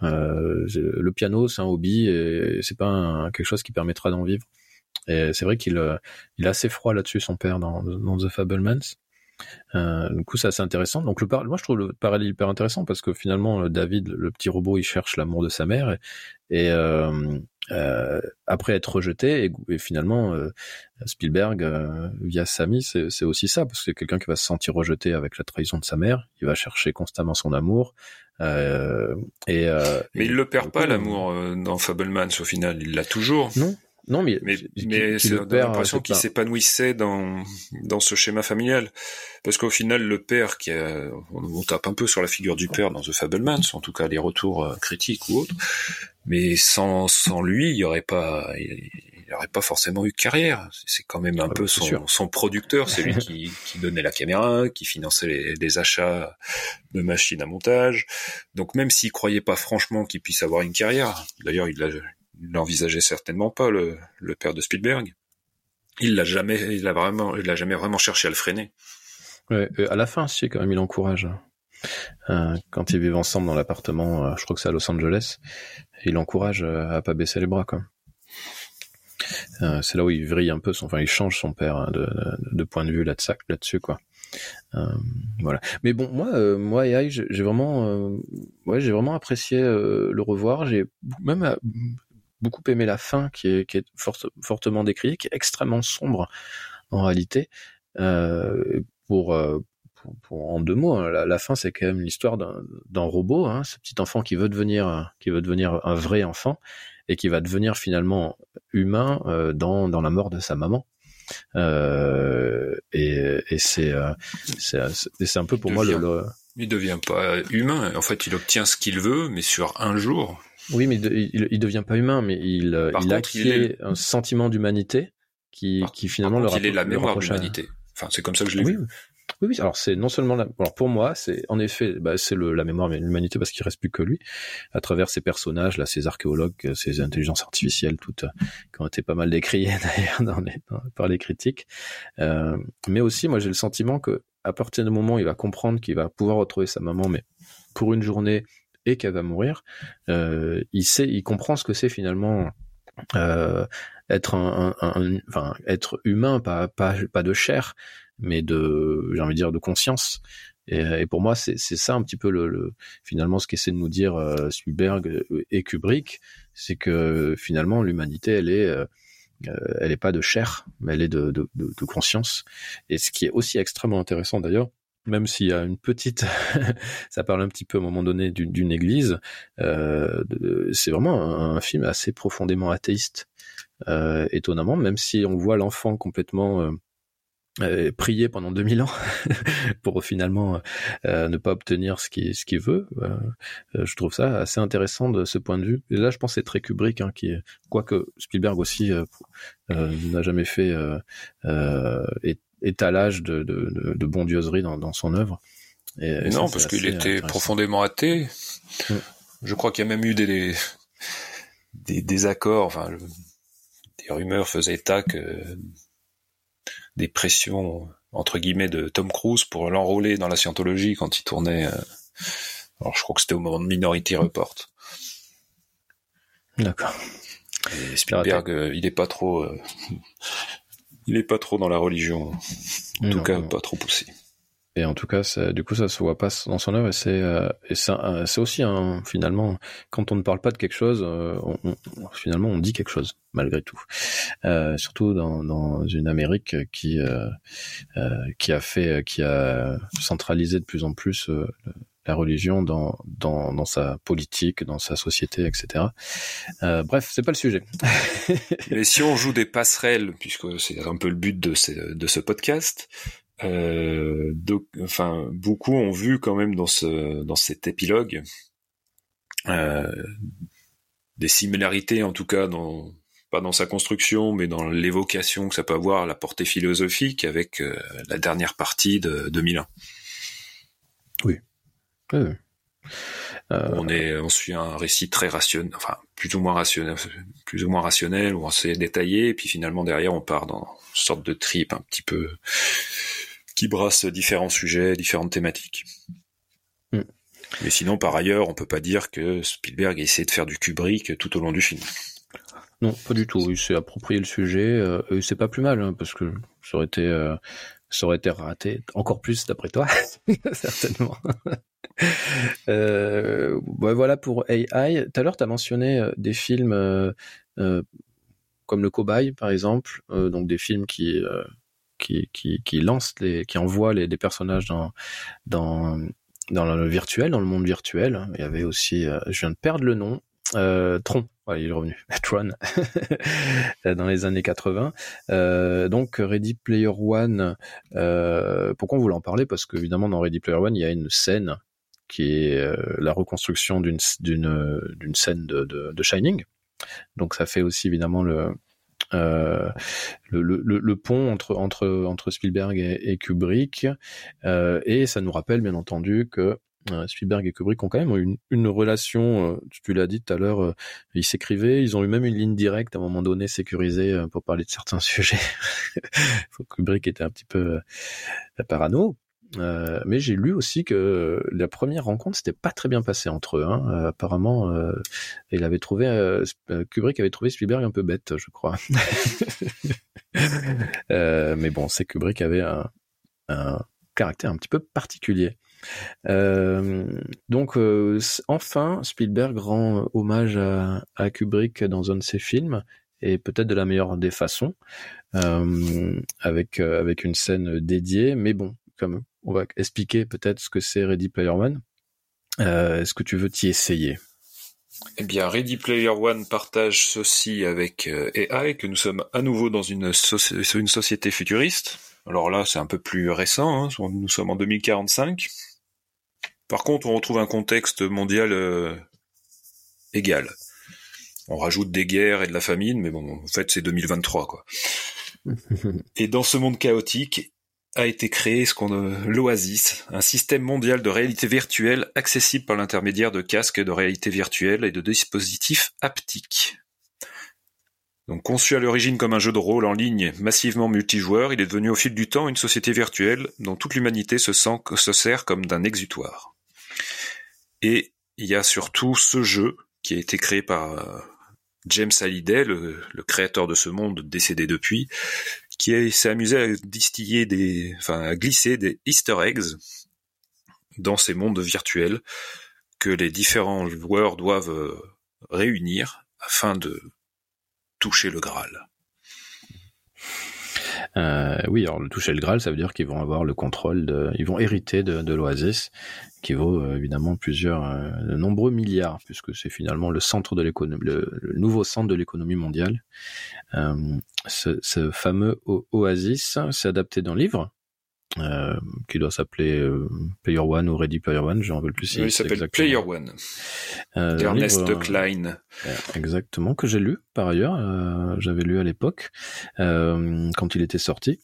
Euh, le piano c'est un hobby et c'est pas quelque chose qui permettra d'en vivre. Et c'est vrai qu'il il est assez froid là-dessus, son père, dans, dans The Fablemans. Euh, du coup, c'est assez intéressant. Donc, le par... moi, je trouve le parallèle hyper intéressant parce que finalement, euh, David, le petit robot, il cherche l'amour de sa mère et, euh, euh, après être rejeté et, et finalement, Spielberg, via Samy, c'est aussi ça parce que c'est quelqu'un qui va se sentir rejeté avec la trahison de sa mère. Il va chercher constamment son amour. et, mais il le perd pas l'amour dans Fablemans au final. Il l'a toujours. Non, non, mais mais, mais c'est l'impression qu'il s'épanouissait dans dans ce schéma familial, parce qu'au final le père qui a, on, tape un peu sur la figure du père dans The Fablemans, en tout cas les retours euh, critiques ou autres, mais sans sans lui il y aurait pas il, il aurait pas forcément eu de carrière. C'est quand même un ah peu son, son producteur, c'est lui qui, qui donnait la caméra, qui finançait les, les achats de machines à montage. Donc même s'il croyait pas franchement qu'il puisse avoir une carrière, d'ailleurs il l'a il l'envisageait certainement pas le, père de Spielberg. Il l'a jamais, il vraiment, il jamais vraiment cherché à le freiner. Ouais, à la fin, si quand même, il encourage. Euh, quand ils vivent ensemble dans l'appartement, euh, je crois que c'est à Los Angeles, il encourage euh, à pas baisser les bras. Euh, c'est là où il vrille un peu, son, enfin, il change son père hein, de, point de vue là-dessus, quoi. Euh, voilà. Mais bon, moi, euh, moi, j'ai vraiment, ouais, j'ai vraiment apprécié le revoir. J'ai même beaucoup aimé la fin qui est, qui est fortement décriée, qui est extrêmement sombre en réalité. Euh, pour, euh, pour, pour, en deux mots, hein, la, la fin c'est quand même l'histoire d'un robot, hein, ce petit enfant qui veut devenir qui veut devenir un vrai enfant et qui va devenir finalement humain euh, dans, dans la mort de sa maman. Euh, et, et c'est euh, c'est un peu pour moi le, le, il devient pas humain en fait il obtient ce qu'il veut mais sur un jour oui, mais il, il devient pas humain, mais il, euh, il acquiert un sentiment d'humanité qui, qui finalement le Il est la mémoire de l'humanité. Enfin, c'est comme ça que je l'ai oui, vu. Oui, oui. Alors c'est non seulement la... alors pour moi, c'est en effet, bah, c'est la mémoire de l'humanité parce qu'il reste plus que lui à travers ces personnages là, ces archéologues, ces intelligences artificielles, toutes euh, qui ont été pas mal décriées d'ailleurs les, par les critiques. Euh, mais aussi, moi, j'ai le sentiment que à partir du moment où il va comprendre qu'il va pouvoir retrouver sa maman, mais pour une journée qu'elle va mourir, euh, il sait, il comprend ce que c'est finalement euh, être un, enfin être humain, pas pas pas de chair, mais de j'ai envie de dire de conscience. Et, pour moi, c'est ça un petit peu le, le finalement ce qu'essaie de nous dire euh, Spielberg et Kubrick, c'est que finalement l'humanité elle est elle est pas de chair, mais elle est de conscience. Et ce qui est aussi extrêmement intéressant d'ailleurs, même s'il y a une petite, ça parle un petit peu à un moment donné d'une église, euh, c'est vraiment un, film assez profondément athéiste, euh, étonnamment, même si on voit l'enfant complètement euh, euh prier pendant 2000 ans pour finalement euh, ne pas obtenir ce qu'il ce veut. Euh, je trouve ça assez intéressant de ce point de vue. Et là, je pense c'est très Kubrick, hein, qui est, quoique Spielberg aussi n'a jamais fait et étalage de, de, de, de bondieuserie dans, dans son œuvre. Et, non, parce qu'il était profondément athée. Je crois qu'il y a même eu des, des, des accords, enfin, des rumeurs faisaient état que des pressions entre guillemets de Tom Cruise pour l'enrôler dans la scientologie quand il tournait. Euh, alors je crois que c'était au moment de Minority Report. D'accord. Spielberg, euh, il est pas trop. Euh, il est pas trop dans la religion. En tout cas, pas trop poussé. Et en tout cas, du coup, ça se voit pas dans son œuvre. Et c'est, euh, c'est aussi un, finalement, quand on ne parle pas de quelque chose, euh, on, finalement, on dit quelque chose malgré tout. Euh, surtout dans, dans une Amérique qui euh, euh, qui a fait, qui a centralisé de plus en plus la religion dans, dans, dans sa politique, dans sa société, etc. Euh, bref, c'est pas le sujet. Mais si on joue des passerelles, puisque c'est un peu le but de ce, de ce podcast, euh, enfin, beaucoup ont vu quand même dans ce dans cet épilogue euh, des similarités, en tout cas dans pas dans sa construction, mais dans l'évocation que ça peut avoir, la portée philosophique avec euh, la dernière partie de 2001. Oui, euh, on est, on suit un récit très rationnel, enfin plus ou moins rationnel, plus ou moins rationnel, où on s'est détaillé, et puis finalement derrière on part dans une sorte de trip un petit peu qui brasse différents sujets, différentes thématiques. Mm. Mais sinon, par ailleurs, on peut pas dire que Spielberg a essayé de faire du Kubrick tout au long du film. Non, pas du tout. Il s'est approprié le sujet euh, et c'est pas plus mal hein, parce que ça aurait été euh, ça aurait été raté encore plus d'après toi certainement. euh, voilà pour AI. Tout à l'heure, tu as mentionné euh, des films euh, comme le cobaye par exemple, donc des films qui qui, lancent les, qui envoient les, des personnages dans, dans, dans le virtuel, dans le monde virtuel. Il y avait aussi, je viens de perdre le nom, Tron. Il est revenu. Tron. dans les années 80. Euh, donc, Ready Player One, pourquoi on voulait en parler? Parce qu'évidemment, dans Ready Player One, il y a une scène qui est euh, la reconstruction d'une, d'une, d'une scène de, de, de Shining. Donc, ça fait aussi évidemment le, euh, le, le, le, pont entre, entre, entre Spielberg et, Kubrick. Euh, et ça nous rappelle bien entendu que euh, Spielberg et Kubrick ont quand même une, une relation, euh, tu l'as dit tout à l'heure, euh, ils s'écrivaient, ils ont eu même une ligne directe à un moment donné sécurisée pour parler de certains sujets. Kubrick était un petit peu parano. Euh, mais j'ai lu aussi que la première rencontre s'était pas très bien passée entre eux. Hein. Euh, apparemment, euh, il avait trouvé Kubrick avait trouvé Spielberg un peu bête, je crois. mais bon, c'est Kubrick avait un, un, caractère un petit peu particulier. donc, enfin, Spielberg rend hommage à, à, Kubrick dans un de ses films et peut-être de la meilleure des façons, avec avec une scène dédiée. Mais bon, comme on va expliquer peut-être ce que c'est Ready Player One. Euh, Est-ce que tu veux t'y essayer? Eh bien, Ready Player One partage ceci avec euh, AI, que nous sommes à nouveau dans une, soci une société futuriste. Alors là, c'est un peu plus récent, hein, nous sommes en 2045. Par contre, on retrouve un contexte mondial euh, égal. On rajoute des guerres et de la famine, mais bon, en fait, c'est 2023, quoi. et dans ce monde chaotique, a été créé ce qu'on l'Oasis, un système mondial de réalité virtuelle accessible par l'intermédiaire de casques de réalité virtuelle et de dispositifs haptiques. Donc conçu à l'origine comme un jeu de rôle en ligne massivement multijoueur, il est devenu au fil du temps une société virtuelle dont toute l'humanité se, sent, se sert comme d'un exutoire. Et il y a surtout ce jeu qui a été créé par James Hallyday, le, le créateur de ce monde décédé depuis, qui s'est amusé à distiller des, enfin, à glisser des Easter eggs dans ces mondes virtuels que les différents joueurs doivent euh, réunir afin de toucher le Graal. Euh, oui, alors le toucher le Graal, ça veut dire qu'ils vont avoir le contrôle de, ils vont hériter de, l'Oasis, qui vaut euh, évidemment plusieurs, euh, de nombreux milliards, puisque c'est finalement le centre de l'économie, le, le, nouveau centre de l'économie mondiale. Ce, fameux Oasis, c'est adapté d'un livre. Euh, qui doit s'appeler euh, Player One ou Ready Player One, j'en veux plus si oui, il s'appelle Player One. Euh, D'Ernest livre, Klein. exactement, que j'ai lu par ailleurs, j'avais lu à l'époque, quand il était sorti,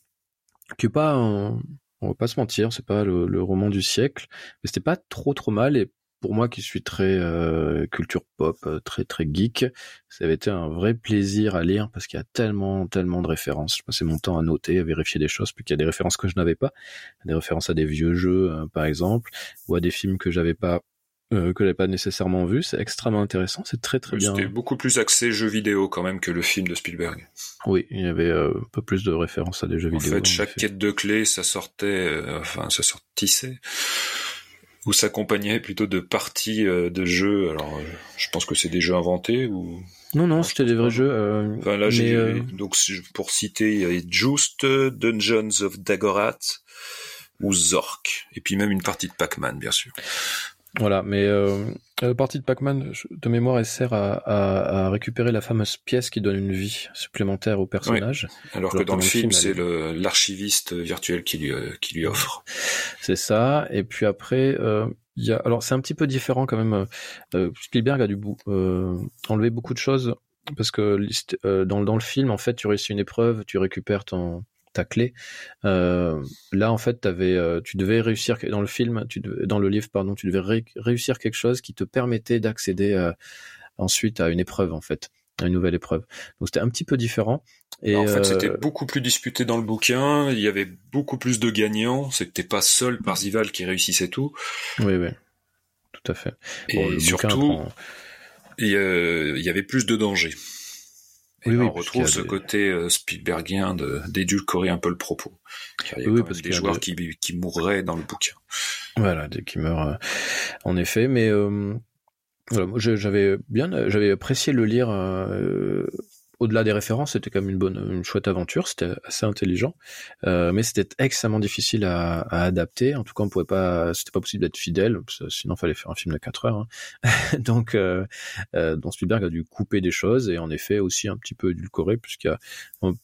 qui pas on va pas se mentir, c'est pas le, le, roman du siècle, mais c'était pas trop trop mal et pour moi qui suis très euh, culture pop, très très geek, ça avait été un vrai plaisir à lire parce qu'il y a tellement tellement de références. Je passais mon temps à noter, à vérifier des choses, puis qu'il y a des références que je n'avais pas, des références à des vieux jeux euh, par exemple, ou à des films que j'avais pas euh, que j'avais pas nécessairement vu. C'est extrêmement intéressant, c'est très très oui, bien. C'était beaucoup plus axé jeux vidéo quand même que le film de Spielberg. Oui, il y avait euh, un peu plus de références à des jeux en vidéo. Fait, en fait, chaque quête de clé, ça sortait, euh, enfin, ça sortissait ou s'accompagnait plutôt de parties euh, de jeux. Alors, euh, je pense que c'est des jeux inventés ou? Non, non, c'était des vrais jeux. Euh, enfin, là, j'ai euh... donc pour citer, il y a Just, Dungeons of Dagorath ou Zork, et puis même une partie de Pac-Man, bien sûr. Voilà, mais euh, la partie de Pac-Man, de mémoire, elle sert à, à, à, récupérer la fameuse pièce qui donne une vie supplémentaire au personnage. Oui. Alors, Alors, que dans, dans le film, c'est l'archiviste virtuel qui lui, euh, qui lui offre. C'est ça. Et puis après, euh, il y a. Alors, c'est un petit peu différent quand même. Euh, Spielberg a dû euh, enlever beaucoup de choses parce que dans, dans le film, en fait, tu réussis une épreuve, tu récupères ton ta clé. Euh, là, en fait, avais, euh, tu devais réussir dans le film, tu devais, dans le livre, pardon, tu devais ré réussir quelque chose qui te permettait d'accéder euh, ensuite à une épreuve, en fait, à une nouvelle épreuve. Donc c'était un petit peu différent. Et en fait, c'était beaucoup plus disputé dans le bouquin. Il y avait beaucoup plus de gagnants. C'était pas seul Parzival qui réussissait tout. Oui, oui, tout à fait. Et surtout, il y avait plus de dangers. Et oui, on retrouve ce côté euh, Spielbergien d'édulcorer un peu le propos. il y a oui, parce des joueurs qui, qui mourraient dans le bouquin. Voilà, qui meurent, euh, en effet. Mais euh, voilà, j'avais bien, j'avais apprécié le lire au-delà des références, c'était quand même une bonne, une chouette aventure. C'était assez intelligent, euh, mais c'était extrêmement difficile à, à, adapter. En tout cas, on pouvait pas, c'était pas possible d'être fidèle, sinon fallait faire un film de 4 heures. Hein. Donc, euh, euh, Spielberg a dû couper des choses et en effet aussi un petit peu édulcoré, puisqu'il y a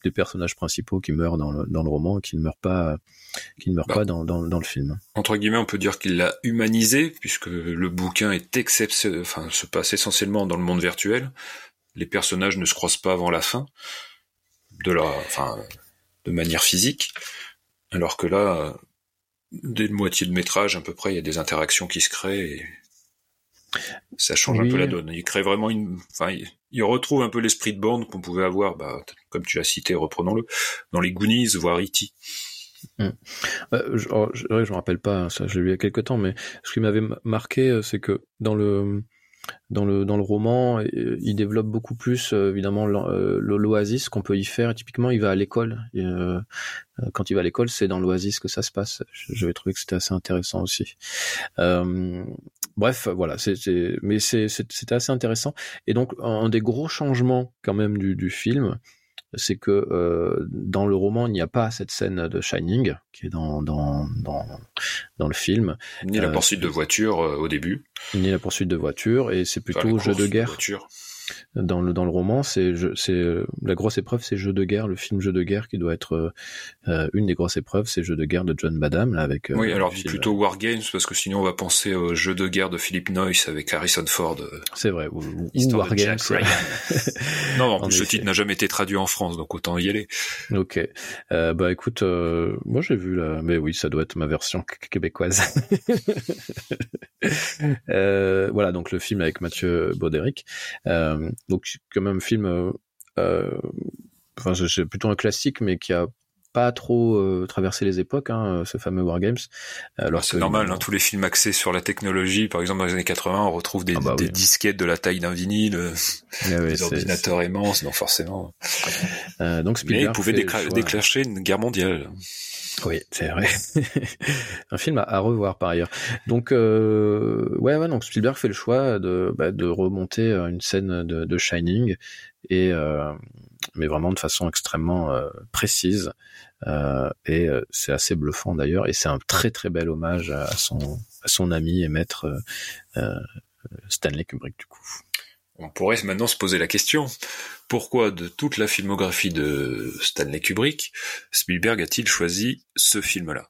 des personnages principaux qui meurent dans le, dans le roman et qui ne meurent pas, qui ne meurent bah, pas dans, dans, dans, le film. Entre guillemets, on peut dire qu'il l'a humanisé, puisque le bouquin est exceptionnel, enfin, se passe essentiellement dans le monde virtuel les personnages ne se croisent pas avant la fin, de la, enfin, de manière physique, alors que là, dès le moitié de métrage à peu près, il y a des interactions qui se créent et ça change un peu la donne. Il crée vraiment une, enfin, il retrouve un peu l'esprit de bande qu'on pouvait avoir, bah, comme tu l'as cité, reprenons-le, dans les Goonies, voire E.T. Mmh. je, oh, je, me rappelle pas, ça, je l'ai lu il y a quelques temps, mais ce qui m'avait marqué, euh, c'est que dans le, dans le dans le roman, euh, il développe beaucoup plus euh, évidemment euh, l'oasis qu'on peut y faire. Typiquement, il va à l'école. quand il va à l'école, c'est dans l'oasis que ça se passe. Je, vais trouver que c'était assez intéressant aussi. bref, voilà, mais c'était assez intéressant. Et donc un des gros changements quand même du, du film, c'est que euh, dans le roman, il n'y a pas cette scène de Shining qui est dans dans dans, dans le film. Ni la poursuite de voiture au début. Ni la poursuite de voiture et c'est plutôt jeu de guerre. Dans le dans le roman, c'est c'est euh, la grosse épreuve, c'est Jeu de guerre, le film Jeu de guerre qui doit être euh, euh, une des grosses épreuves, c'est Jeu de guerre de John Badham là avec. oui, alors plutôt War Games parce que sinon on va penser au Jeu de guerre de Philip Noyce avec Harrison Ford. C'est vrai. Ou, War Games. non, en, plus ce titre n'a jamais été traduit en France, donc autant y aller. Ok. bah écoute, moi j'ai vu là, mais oui, ça doit être ma version québécoise. voilà, donc le film avec Mathieu Baudéric. Euh, donc quand même un film, euh, euh, enfin c'est plutôt un classique, mais qui a pas trop euh, traversé les époques, hein, ce fameux Wargames. Alors ah, c'est normal, hein, tous les films axés sur la technologie, par exemple dans les années 80, on retrouve des, ah bah disquettes de la taille d'un vinyle, ah des ordinateurs immenses, donc forcément. donc Spielberg Mais il pouvait déclencher une guerre mondiale. Oui, c'est vrai. un film à, revoir par ailleurs. Donc euh, ouais, ouais, donc Spielberg fait le choix de, bah, de remonter euh, une scène de, de Shining et euh, mais vraiment de façon extrêmement euh, précise euh, et euh, c'est assez bluffant d'ailleurs et c'est un très très bel hommage à son à son ami et maître Stanley Kubrick du coup. On pourrait maintenant se poser la question pourquoi de toute la filmographie de Stanley Kubrick, Spielberg a-t-il choisi ce film-là?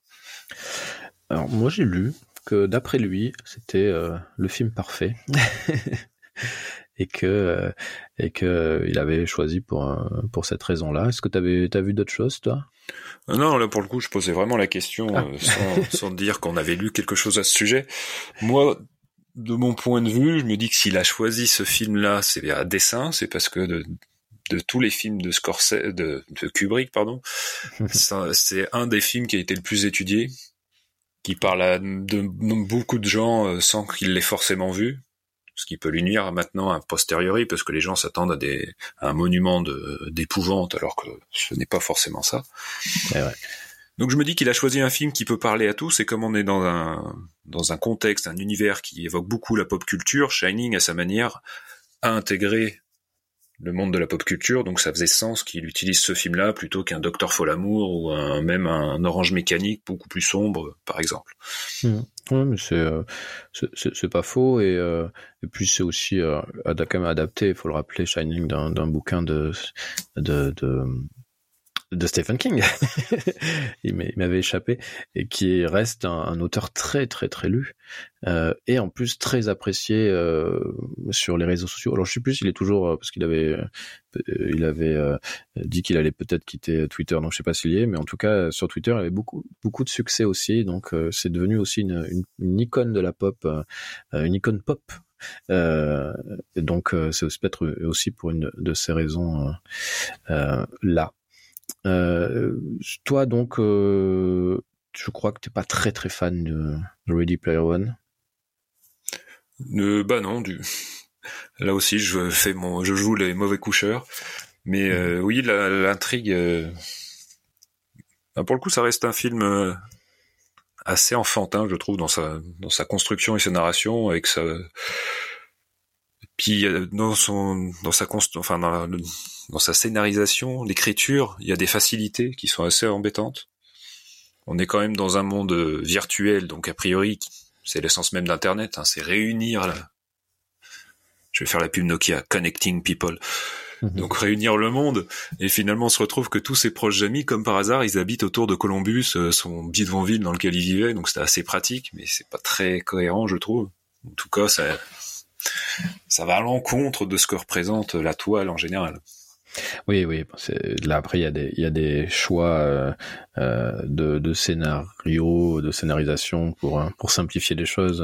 Alors moi j'ai lu que d'après lui, c'était euh, le film parfait. et que euh, et que il avait choisi pour pour cette raison-là. Est-ce que tu avais t'as vu d'autres choses toi? Euh, Non, là pour le coup, je posais vraiment la question ah. sans, sans dire qu'on avait lu quelque chose à ce sujet. Moi, de mon point de vue, je me dis que s'il a choisi ce film-là, c'est à dessein, c'est parce que de, de tous les films de Scorsese, de, de Kubrick, pardon. c'est un des films qui a été le plus étudié, qui parle à de, beaucoup de gens euh, sans qu'ils l'aient forcément vu, ce qui peut lui nuire maintenant a posteriori, parce que les gens s'attendent à, des, à un monument d'épouvante, alors que ce n'est pas forcément ça. Donc je me dis qu'il a choisi un film qui peut parler à tous, et comme on est dans un, dans un contexte, un univers qui évoque beaucoup la pop culture, Shining, à sa manière, a intégré le monde de la pop culture, donc ça faisait sens qu'il utilise ce film-là plutôt qu'un Docteur Folamour ou même un Orange Mécanique beaucoup plus sombre, par exemple. Mmh. Oui, mais c'est euh, c'est pas faux et, euh, et puis c'est aussi euh, adapté, il faut le rappeler, Shining d'un bouquin de, de de Stephen King, il m'avait échappé, et qui reste un, auteur très très très lu, euh, et en plus très apprécié euh, sur les réseaux sociaux. Alors je sais plus s'il est toujours, euh, parce qu'il avait, il avait dit qu'il allait peut-être quitter Twitter, donc je sais pas s'il y est, mais en tout cas sur Twitter il avait beaucoup beaucoup de succès aussi, donc c'est devenu aussi une, une, une, icône de la pop, une icône pop euh, donc c'est peut-être aussi pour une de ces raisons euh, là. Euh, toi, donc, euh, je crois que t'es pas très très fan de, Ready Player One. Euh, bah non, du. Là aussi, je fais mon, je joue les mauvais coucheurs. Mais euh, oui, l'intrigue. euh, ah, pour le coup, ça reste un film assez enfantin, je trouve, dans sa dans sa construction et sa narration, avec sa. Puis dans son dans sa enfin dans, la- dans sa scénarisation, l'écriture, il y a des facilités qui sont assez embêtantes. On est quand même dans un monde euh, virtuel, donc a priori, c'est l'essence même d'Internet, hein, c'est réunir. La... Je vais faire la pub Nokia, connecting people. Mhm. Donc réunir le monde et finalement on se retrouve que tous ses proches amis, comme par hasard, ils habitent autour de Columbus, euh, son bidonville dans lequel il vivait, donc c'était assez pratique, mais c'est pas très cohérent, je trouve. En tout cas, ça, ça va à l'encontre de ce que représente la toile en général. Oui, oui. Là après, il y a des, il y a des choix euh, euh, de, de scénario, de scénarisation pour euh, pour simplifier les choses.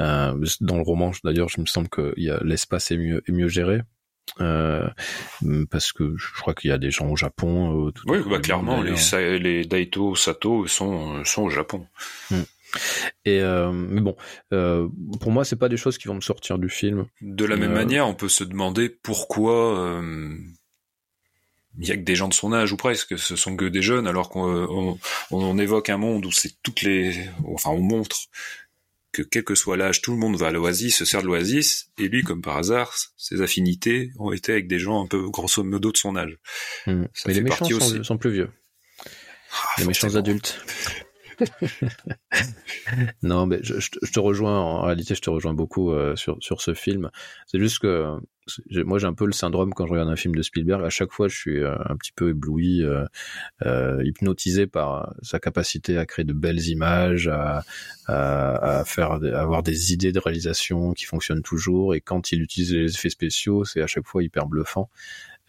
euh, dans le roman, d'ailleurs, je me semble que l'espace est mieux est mieux géré. Euh, parce que je crois qu'il y a des gens au Japon. tout Oui, bah clairement, les, Daito Sato sont, sont au Japon. Et euh, mais bon, euh, pour moi, c'est pas des choses qui vont me sortir du film. De la même Euh, manière, on peut se demander pourquoi il y a que des gens de son âge ou presque, ce sont que des jeunes, alors qu'on on, on évoque un monde où c'est toutes les, enfin on montre que quel que soit l'âge, tout le monde va à l'Oasis, se sert de l'Oasis, et lui, comme par hasard, ses affinités ont été avec des gens un peu grosso modo de son âge. Hmm. Ça Mais les méchants partie sont, aussi. sont plus vieux. Ah, les méchants adultes. non, mais je, je te- rejoins. En réalité, je te rejoins beaucoup euh, sur sur ce film. C'est juste que moi, j'ai un peu le syndrome quand je regarde un film de Spielberg. À chaque fois, je suis euh, un petit peu ébloui, euh, euh, hypnotisé par sa capacité à créer de belles images, à, faire, avoir des idées de réalisation qui fonctionnent toujours. Et quand il utilise les effets spéciaux, c'est à chaque fois hyper bluffant.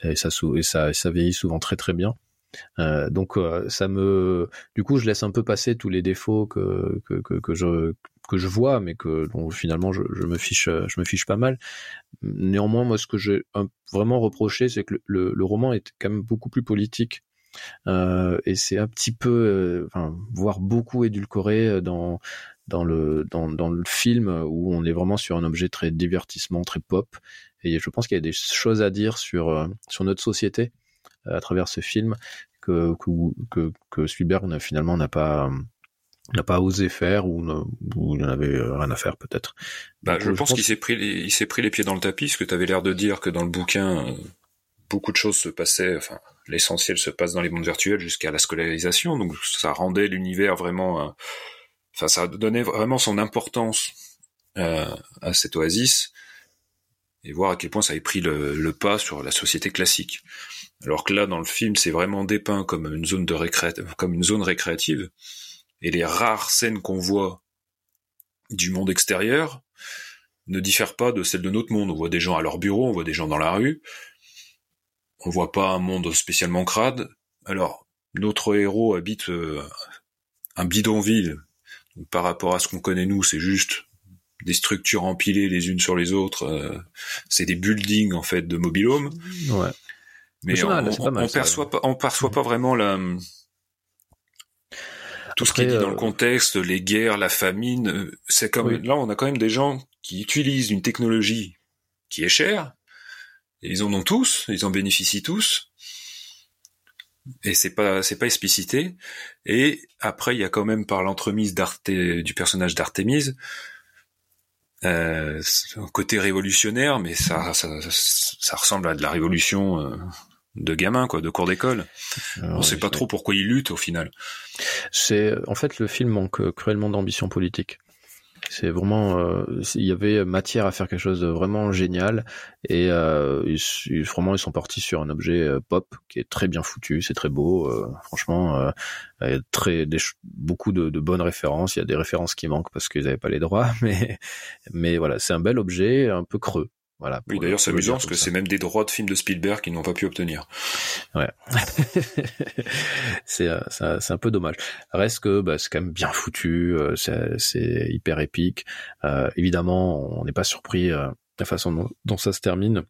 Et ça, et vieillit souvent très très bien. Donc ça me, du coup, je laisse un peu passer tous les défauts que, que, que je que je vois, mais que dont finalement je, je me fiche, euh, je me fiche pas mal. Néanmoins, moi, ce que j'ai vraiment reproché, c'est que le, le, roman est quand même beaucoup plus politique. Euh, et c'est un petit peu, euh, enfin, voire beaucoup édulcoré dans dans le dans, dans le film où on est vraiment sur un objet très divertissement, très pop. Et je pense qu'il y a des choses à dire sur euh, sur notre société euh, à travers ce film que que que, que Spielberg n'a- finalement n'a pas n'a pas osé faire ou, ne- ou il en avait euh, rien à faire peut-être. Bah, je euh, pense qu'il s'est pris les, il s'est pris les pieds dans le tapis, parce que tu avais l'air de dire que dans le bouquin, euh, beaucoup de choses se passaient, enfin, l'essentiel se passe dans les mondes virtuels jusqu'à la scolarisation, donc ça rendait l'univers vraiment, euh, enfin, ça donnait vraiment son importance euh, à cette oasis, et voir à quel point ça avait pris le, le pas sur la société classique. Alors que là, dans le film, c'est vraiment dépeint comme une zone de récré... comme une zone récréative, et les rares scènes qu'on voit du monde extérieur ne diffèrent pas de celles de notre monde. On voit des gens à leur bureau, on voit des gens dans la rue, on voit pas un monde spécialement crade. Alors, notre héros habite euh, un bidonville. Donc, par rapport à ce qu'on connaît nous, c'est juste des structures empilées les unes sur les autres. euh, c'est des buildings en fait de mobilhome. Ouais. Mais on, mal, mal, perçoit pas, on perçoit pas vraiment la tout ce qui est dit dans euh, le contexte, les guerres, la famine. euh, C'est comme Oui. là, on a quand même des gens qui utilisent une technologie qui est chère. Et ils en ont tous, ils en bénéficient tous. Et c'est pas c'est pas explicité. Et après, il y a quand même par l'entremise d'Arte du personnage d'Artémise. Euh, un côté révolutionnaire, mais ça, ça, ça ressemble à de la révolution euh, de gamin, quoi, de cours d'école. On sait pas trop pourquoi il lutte au final. C'est en fait le film manque euh, cruellement d'ambition politique. C'est vraiment, euh, il y avait matière à faire quelque chose de vraiment génial et euh, ils, ils- vraiment ils sont partis sur un objet euh, pop qui est très bien foutu, c'est très beau, euh, franchement, euh, il y a très des, beaucoup de, de bonnes références. Il y a des références qui manquent parce qu'ils n'avaient pas les droits, mais mais voilà, c'est un bel objet, un peu creux. Voilà. Oui, d'ailleurs, c'est amusant parce que c'est même des droits de films de Spielberg qu'ils n'ont pas pu obtenir. Ouais. c'est euh, c'est un peu dommage. Reste que bah, c'est quand même bien foutu, euh, c'est hyper épique. Euh, évidemment, on n'est pas surpris euh, de la façon dont, dont ça se termine.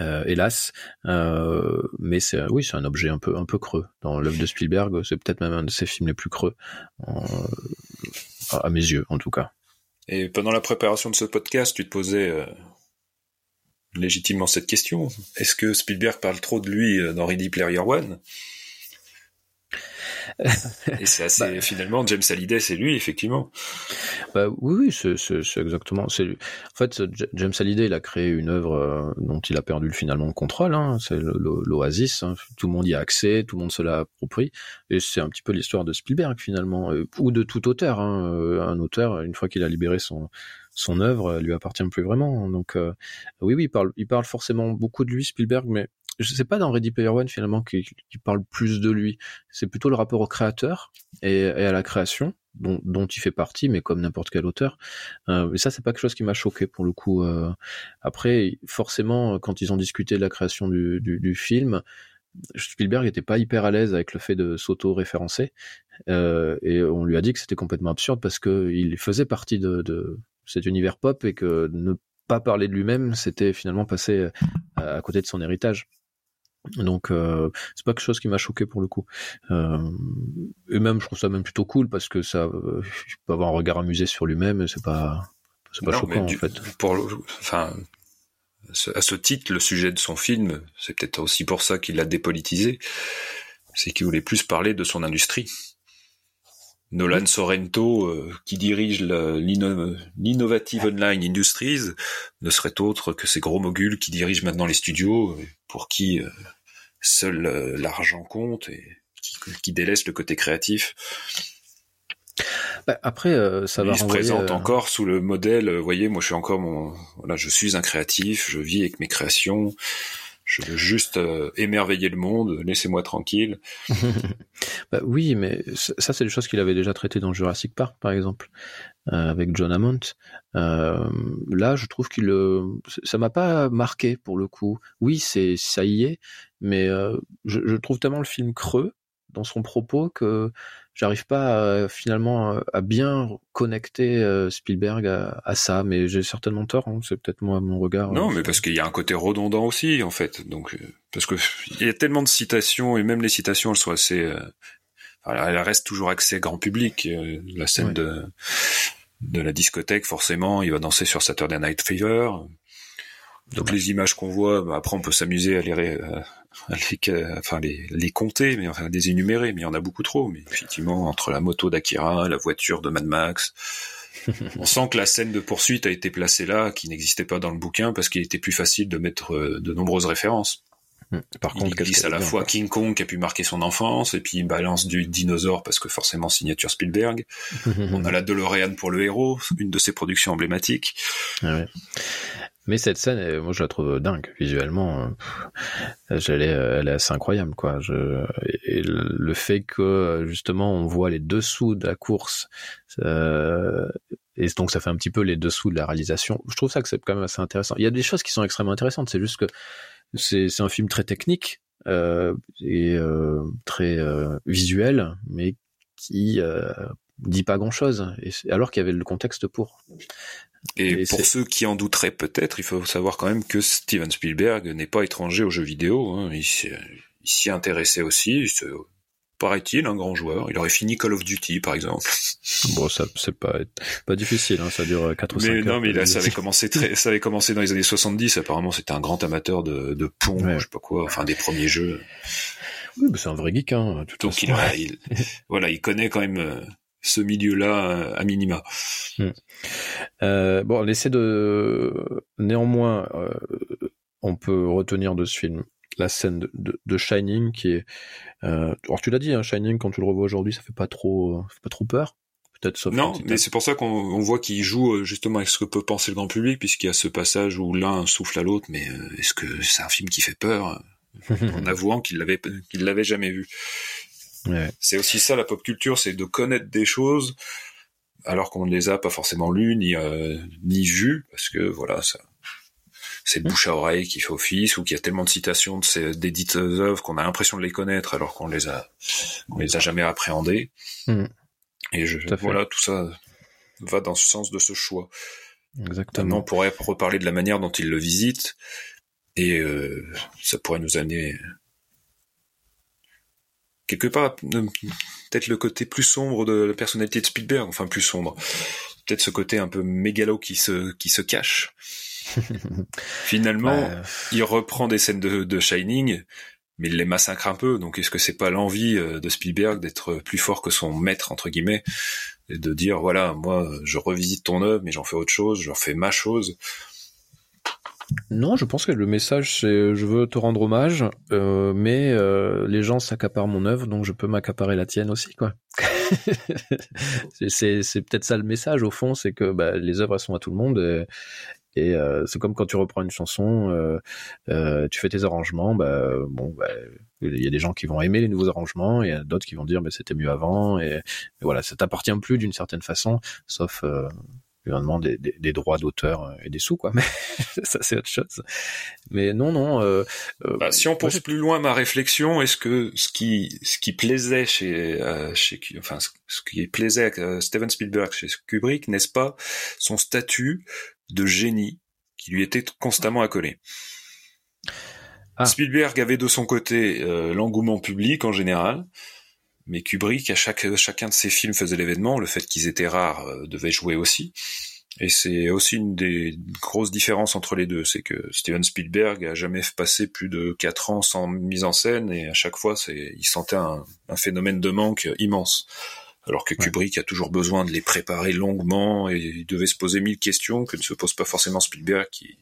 Euh, hélas, mais c'est oui, c'est un objet un peu un peu creux dans l'œuvre de Spielberg. C'est peut-être même un de ses films les plus creux, à mes yeux en tout cas. Et pendant la préparation de ce podcast, tu te posais, légitimement cette question. Est-ce que Spielberg parle trop de lui dans Ready Player One? Et c'est assez, bah. finalement, James Hallyday, c'est lui, effectivement. Bah, oui, oui, c'est exactement. C'est En fait, James Hallyday, il a créé une œuvre euh, dont il a perdu finalement le contrôle. Hein, c'est l'Oasis. Hein. Tout le monde y a accès, tout le monde se l'a approprie. Et c'est un petit peu l'histoire de Spielberg finalement, euh, ou de tout auteur. Hein. Euh, un auteur, une fois qu'il a libéré son son œuvre, lui appartient plus vraiment. Donc oui, oui, il parle, il parle forcément beaucoup de lui, Spielberg, mais je sais pas dans Ready Player One finalement qui, parle plus de lui. C'est plutôt le rapport au créateur et, à la création dont, il fait partie, mais comme n'importe quel auteur. Euh, mais ça, c'est pas quelque chose qui m'a choqué pour le coup. Euh. Après, forcément, quand ils ont discuté de la création du, film, Spielberg était pas hyper à l'aise avec le fait de s'auto-référencer euh, et on lui a dit que c'était complètement absurde parce que il faisait partie de cet univers pop et que ne pas parler de lui-même, c'était finalement passer à côté de son héritage. Donc euh, c'est pas quelque chose qui m'a choqué pour le coup. Euh, et même je trouve ça même plutôt cool parce que ça euh, peut avoir un regard amusé sur lui-même. C'est pas c'est pas choquant en fait. Pour enfin à ce titre, le sujet de son film, c'est peut-être aussi pour ça qu'il l'a dépolitisé, c'est qu'il voulait plus parler de son industrie. Nolan Sorrento, euh, qui dirige l'Innovative Online Industries, ne serait autre que ces gros moguls qui dirigent maintenant les studios, pour qui euh, seul euh, l'argent compte et qui, qui délaisse le côté créatif. Bah, après, ça va. Il se présente encore sous le modèle. Vous voyez, moi, je suis encore mon. Voilà, je suis un créatif. Je vis avec mes créations. Je veux juste euh, émerveiller le monde, laissez-moi tranquille. bah oui, mais ça, c'est des choses qu'il avait déjà traitées dans Jurassic Park, par exemple, euh, avec John Hammond. Euh, là, je trouve qu'il, ça m'a pas marqué pour le coup. Oui, c'est ça y est, mais je, je, trouve tellement le film creux dans son propos que j'arrive pas finalement à bien connecter euh, Spielberg à, ça, mais j'ai certainement tort. Hein, c'est peut-être moi mon regard. Non, euh, mais parce qu'il y a un côté redondant aussi en fait. Donc euh, parce que il y a tellement de citations et même les citations elles sont assez, elles restent toujours axées grand public. la scène de de la discothèque, forcément, il va danser sur Saturday Night Fever. Donc les images qu'on voit, bah, après on peut s'amuser à les, les, enfin les, les compter, mais enfin les énumérer, mais il y en a beaucoup trop. Mais effectivement, entre la moto d'Akira, la voiture de Mad Max, on sent que la scène de poursuite a été placée là, qui n'existait pas dans le bouquin, parce qu'il était plus facile de mettre euh, de nombreuses références. Hmm. Par contre, il glisse à la fois King Kong qui a pu marquer son enfance, et puis il balance du dinosaure parce que forcément signature Spielberg. on a la DeLorean pour le héros, une de ses productions emblématiques. Ah ouais. Mais cette scène, moi je la trouve dingue visuellement. Euh, elle est, elle est assez incroyable quoi. Et le fait que justement on voit les dessous de la course, euh, et donc ça fait un petit peu les dessous de la réalisation. Je trouve ça que c'est quand même assez intéressant. Il y a des choses qui sont extrêmement intéressantes. C'est juste que c'est un film très technique euh, et euh, très euh, visuel, mais qui euh, dit pas grand chose. Et alors qu'il y avait le contexte pour. Et, pour ceux qui en douteraient peut-être, il faut savoir quand même que Steven Spielberg n'est pas étranger aux jeux vidéo. Hein. Il s'y intéressait aussi. Paraît-il, un grand joueur. Il aurait fini Call of Duty, par exemple. Bon, ça c'est pas pas difficile, hein, ça dure 4 ou 5 mais heures. Non, mais là, ça avait commencé très, ça avait commencé dans les années 70. Apparemment, c'était un grand amateur de, de pont, je sais pas quoi, enfin des premiers jeux. Oui, mais c'est un vrai geek, hein. Tout Donc il, il, voilà, il connaît quand même euh, ce milieu-là euh, à minima. Hmm. Euh, bon, l'essai de néanmoins, euh, on peut retenir de ce film la scène de, de, Shining qui est. Euh, alors tu l'as dit, hein, Shining quand tu le revois aujourd'hui, ça fait pas trop, fait pas trop peur. Peut-être sauf. Non, mais c'est pour ça qu'on voit qu'il joue justement avec ce que peut penser le grand public, puisqu'il y a ce passage où l'un souffle à l'autre, mais est-ce que c'est un film qui fait peur en avouant qu'il l'avait qu'il l'avait jamais vu. C'est aussi ça la pop culture, c'est de connaître des choses alors qu'on ne les a pas forcément lues ni euh, ni vues parce que voilà ça c'est le bouche à oreille qui fait office ou qu'il y a tellement de citations de ces dites œuvres qu'on a l'impression de les connaître alors qu'on les a on les a jamais appréhendées. Mmh. Et je, voilà tout ça va dans ce sens de ce choix. Exactement. on pourrait reparler de la manière dont il le visite et euh, ça pourrait nous amener quelque part peut-être le côté plus sombre de la personnalité de Spielberg, enfin plus sombre, peut-être ce côté un peu mégalo qui se qui se cache. Finalement, Bah, il reprend des scènes de, de Shining, mais il les massacre un peu. Donc, est-ce que c'est pas l'envie euh, de Spielberg d'être plus fort que son maître entre guillemets et de dire voilà, moi, je revisite ton œuvre, mais j'en fais autre chose, j'en fais ma chose. Non, je pense que le message c'est je veux te rendre hommage, euh, mais euh, les gens s'accaparent mon œuvre, donc je peux m'accaparer la tienne aussi, quoi. c'est peut-être ça le message au fond, c'est que bah, les œuvres elles sont à tout le monde. Et, euh, c'est comme quand tu reprends une chanson, euh, euh, tu fais tes arrangements, bah, bon, bah, il y a des gens qui vont aimer les nouveaux arrangements et d'autres qui vont dire mais c'était mieux avant et, voilà, ça t'appartient plus d'une certaine façon, sauf euh, évidemment des, des, des droits d'auteur et des sous quoi. Mais ça c'est autre chose. Mais non non. Euh, euh, Bah, si on pousse plus loin ma réflexion, est-ce que ce qui ce qui plaisait chez euh, chez enfin ce ce qui plaisait à euh, Steven Spielberg chez Kubrick, n'est-ce pas son statut de génie qui lui était constamment accolé? Ah. Spielberg avait de son côté euh, l'engouement public en général, mais Kubrick à chaque chacun de ses films faisait l'événement. Le fait qu'ils étaient rares euh, devait jouer aussi. Et c'est aussi une des grosses différences entre les deux, c'est que Steven Spielberg a jamais passé plus de quatre ans sans mise en scène et à chaque fois, c'est, il sentait un, un phénomène de manque immense. Alors que Ouais. Kubrick a toujours besoin de les préparer longuement et il devait se poser mille questions que ne se pose pas forcément Spielberg qui,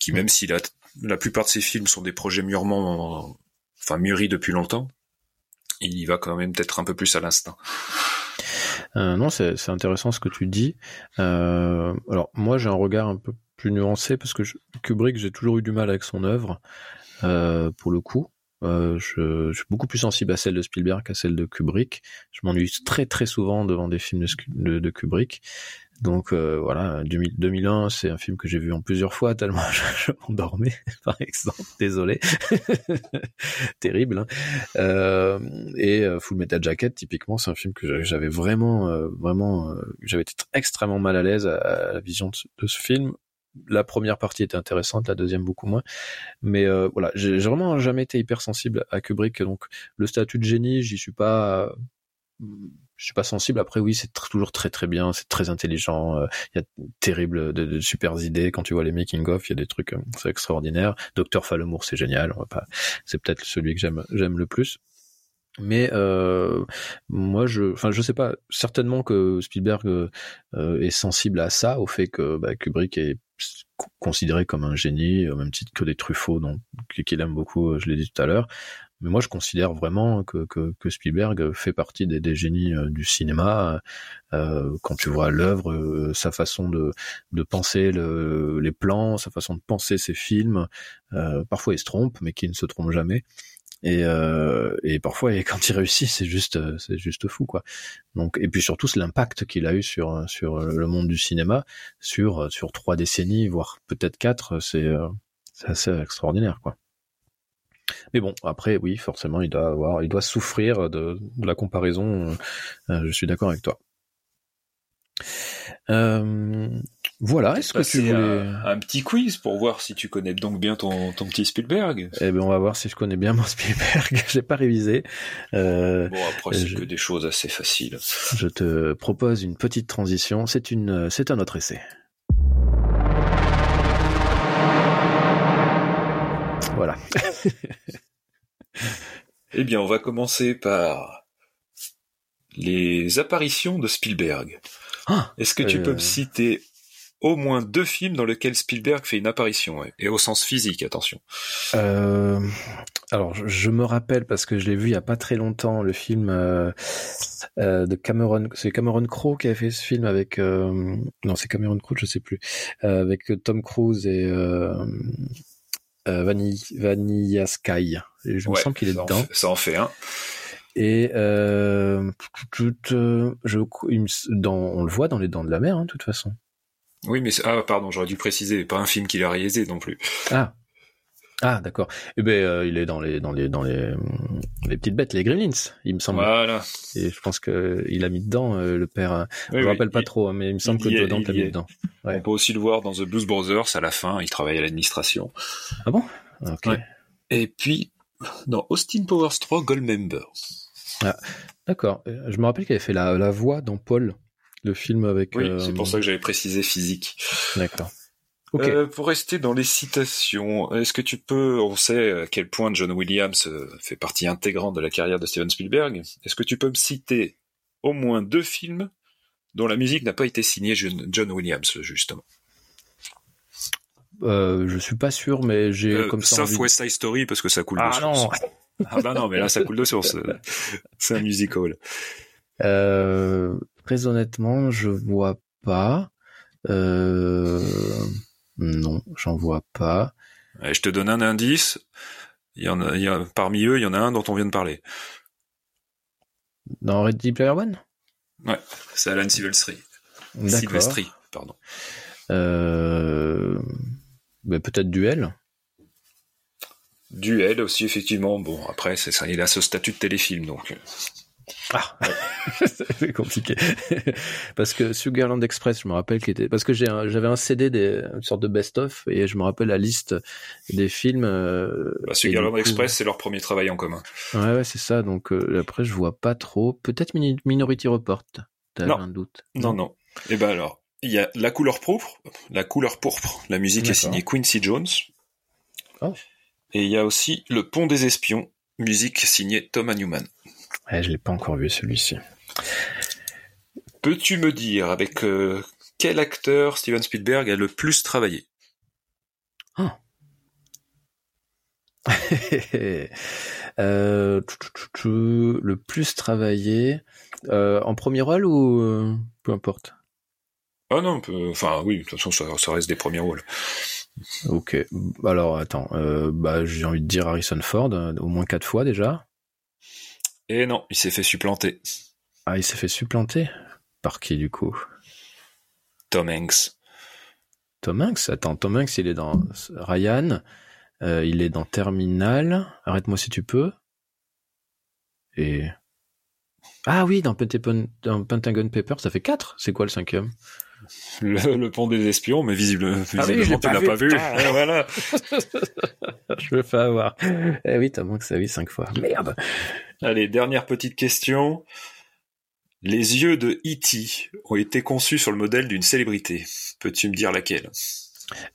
qui même si la, la plupart de ses films sont des projets mûrement, enfin mûris depuis longtemps, il y va quand même peut-être un peu plus à l'instinct. Euh, non, c'est intéressant ce que tu dis. Euh, alors moi, j'ai un regard un peu plus nuancé parce que je- Kubrick, j'ai toujours eu du mal avec son œuvre. Euh, pour le coup, euh, je, je suis beaucoup plus sensible à celle de Spielberg qu'à celle de Kubrick. Je m'ennuie très très souvent devant des films de, de- de Kubrick. Donc euh, voilà, 2000 2001, c'est un film que j'ai vu en plusieurs fois tellement je, je m'endormais, par exemple. Désolé, terrible. hein. Euh, et euh, Full Metal Jacket, typiquement, c'est un film que j'avais vraiment, euh, vraiment, euh, j'avais été extrêmement mal à l'aise à, à la vision de ce film. La première partie était intéressante, la deuxième beaucoup moins. Mais euh, voilà, j'ai vraiment jamais été hypersensible à Kubrick, donc le statut de génie, j'y suis pas, je suis pas sensible. Après, oui, c'est toujours très très bien, c'est très intelligent. euh, Il y a terrible de, de super idées. Quand tu vois les making of, il y a des trucs, euh, c'est extraordinaire. Docteur Falemour, c'est génial. On va pas, c'est peut-être celui que j'aime j'aime le plus. Mais euh, moi, je, enfin, je sais pas. Certainement que Spielberg euh, euh, est sensible à ça, au fait que bah, Kubrick est co- considéré comme un génie, au même titre que des Truffaut, donc qu'il aime beaucoup. euh, Je l'ai dit tout à l'heure. Mais moi, je considère vraiment que, que, que Spielberg fait partie des, des génies euh, du cinéma. Euh, quand tu vois l'œuvre, euh, sa façon de, de penser le, les plans, sa façon de penser ses films, euh, parfois il se trompe, mais qui ne se trompe jamais. Et, euh, et parfois, et quand il réussit, c'est juste, euh, c'est juste fou, quoi. Donc, et puis surtout, c'est l'impact qu'il a eu sur sur le monde du cinéma, sur sur trois décennies, voire peut-être quatre. C'est euh, c'est assez extraordinaire, quoi. Mais bon, après, oui, forcément, il doit avoir, il doit souffrir de, de la comparaison. euh, je suis d'accord avec toi. Euh, voilà. Est-ce que tu voulais un, un petit quiz pour voir si tu connais donc bien ton, ton petit Spielberg. Eh ben, on va voir si je connais bien mon Spielberg. J'ai pas révisé. Euh, Bon, après, c'est je- que des choses assez faciles. je te propose une petite transition. C'est une, c'est un autre essai. Voilà. Eh bien, on va commencer par les apparitions de Spielberg. Ah, Est-ce que tu euh, peux me citer au moins deux films dans lesquels Spielberg fait une apparition ouais, Et au sens physique, attention. Euh, alors, je, je me rappelle parce que je l'ai vu il y a pas très longtemps, le film euh, euh, de Cameron. C'est Cameron Crowe qui avait fait ce film avec. non, c'est Cameron Crowe, je sais plus. avec Tom Cruise et Vanilla, Vanilla Sky. Et je me sens qu'il est en dedans. ça en fait un. Et euh, je, dans, on le voit dans les Dents de la Mer, hein, de toute façon. Oui, mais ah pardon, j'aurais dû préciser, pas un film qu'il a réalisé non plus. Ah, ah, d'accord. Eh ben, euh, il est dans les, dans les, dans les, hum, les petites bêtes, les Gremlins, il me semble. Voilà. Et je pense que il a mis dedans euh, le père. euh, Oui, je me oui, rappelle pas il- trop, hein, mais il me semble il que il t'as y mis est. dedans. Ouais. On peut aussi le voir dans The Blues Brothers à la fin, il travaille à l'administration. Ah bon? Ok. Ouais. Et puis, dans Austin Powers 3 Goldmember. D'accord. Euh, Je me rappelle qu'il avait fait la, la voix dans Paul, le film avec. Oui, euh, c'est pour ça que j'avais précisé physique. D'accord. Euh, pour rester dans les citations, est-ce que tu peux, on sait à quel point John Williams euh, fait partie intégrante de la carrière de Steven Spielberg, est-ce que tu peux me citer au moins deux films dont la musique n'a pas été signée John Williams, justement? Euh, je suis pas sûr, mais j'ai Euh, comme ça Sauf envie de- West Side Story parce que ça coule de Ah source. non. Ah bah non, mais là ça coule de source. C'est un musical. Euh, très honnêtement, je vois pas. Euh, non, j'en vois pas. Et je te donne un indice. Il y en a, il y a- parmi eux, il y en a un dont on vient de parler. Dans Ready Player One? Ouais, c'est Alan Silvestri. Silvestri, pardon. Euh, ben, peut-être Duel. Duel aussi, effectivement. Bon, après, c'est ça, il a ce statut de téléfilm, donc. Ah, c'est compliqué. parce que Sugarland Express, je me rappelle qu'il était, parce que un- j'avais un CD des, une sorte de best-of et je me rappelle la liste des films. Euh, Bah, Sugarland coup- Express, c'est leur premier travail en commun. Ouais, ouais, c'est ça. Donc euh, après, je vois pas trop. Peut-être Minority Report. T'as Non. un doute Non, non. Et ben alors, il y a la couleur pourpre, la couleur pourpre. La musique est signée Quincy Jones. Oh. Et il y a aussi Le Pont des Espions, musique signée Thomas Newman. Ouais, je l'ai pas encore vu celui-ci. Peux-tu me dire avec euh, quel acteur Steven Spielberg a le plus travaillé? Euh, tchou, tchou, tchou, tchou, le plus travaillé euh, en premier rôle ou peu importe? Ah non, enfin oui, de toute façon, ça, ça reste des premiers rôles. Ok. Alors attends. Bah j'ai envie de dire Harrison Ford au moins quatre fois déjà. Et non, il s'est fait supplanter. Ah il s'est fait supplanter? Par qui du coup? Tom Hanks. Tom Hanks? Attends, Tom Hanks il est dans Ryan. euh, il est dans Terminal. Arrête-moi si tu peux. Et ah oui, dans, Pentagon, dans Pentagon Paper, ça fait 4 C'est quoi le cinquième? Le, le pont des espions, mais visible, Ah visiblement, tu pas l'as vu. pas vu. Ah. Voilà. Je me fais avoir. Eh oui, Tom Hanks, ça oui, 5 fois. Merde Allez, dernière petite question. Les yeux de E.T. ont été conçus sur le modèle d'une célébrité. Peux-tu me dire laquelle?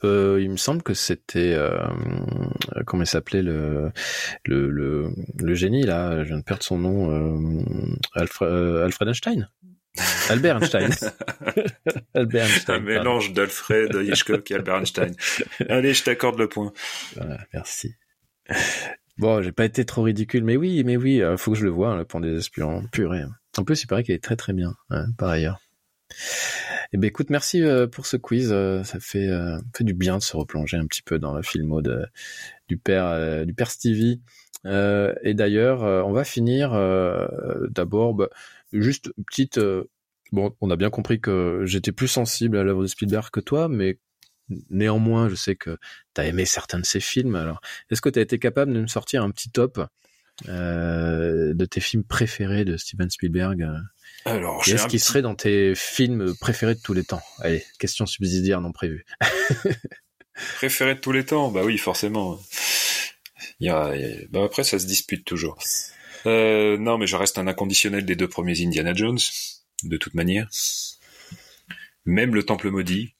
Euh, Il me semble que c'était... Euh, comment il s'appelait le, le, le, le génie, là Je viens de perdre son nom. Euh, Alfred, Alfred Einstein? Albert Einstein. Albert Einstein. Un mélange d'Alfred Hitchcock et Albert Einstein. Allez, je t'accorde le point. Voilà, merci. Bon, j'ai pas été trop ridicule, mais oui, mais oui, euh, faut que je le voie, hein, le pont des espions. Purée. En plus, il paraît qu'il est très très bien, hein, par ailleurs. Eh ben, écoute, merci euh, pour ce quiz. euh, ça fait, fait du bien de se replonger un petit peu dans le filmo de, du père, du père Stevie. Et d'ailleurs, on va finir d'abord, bah, juste une petite. euh, bon, on a bien compris que j'étais plus sensible à l'œuvre de Spielberg que toi, mais néanmoins, je sais que tu as aimé certains de ses films. Alors, est-ce que tu as été capable de me sortir un petit top euh, de tes films préférés de Steven Spielberg euh, Alors, Est-ce qu'il petit- serait dans tes films préférés de tous les temps? Allez, question subsidiaire non prévue. préféré de tous les temps? Bah oui, forcément. Il y a- bah après, ça se dispute toujours. Euh, non, mais je reste un inconditionnel des deux premiers Indiana Jones, de toute manière. Même le Temple maudit,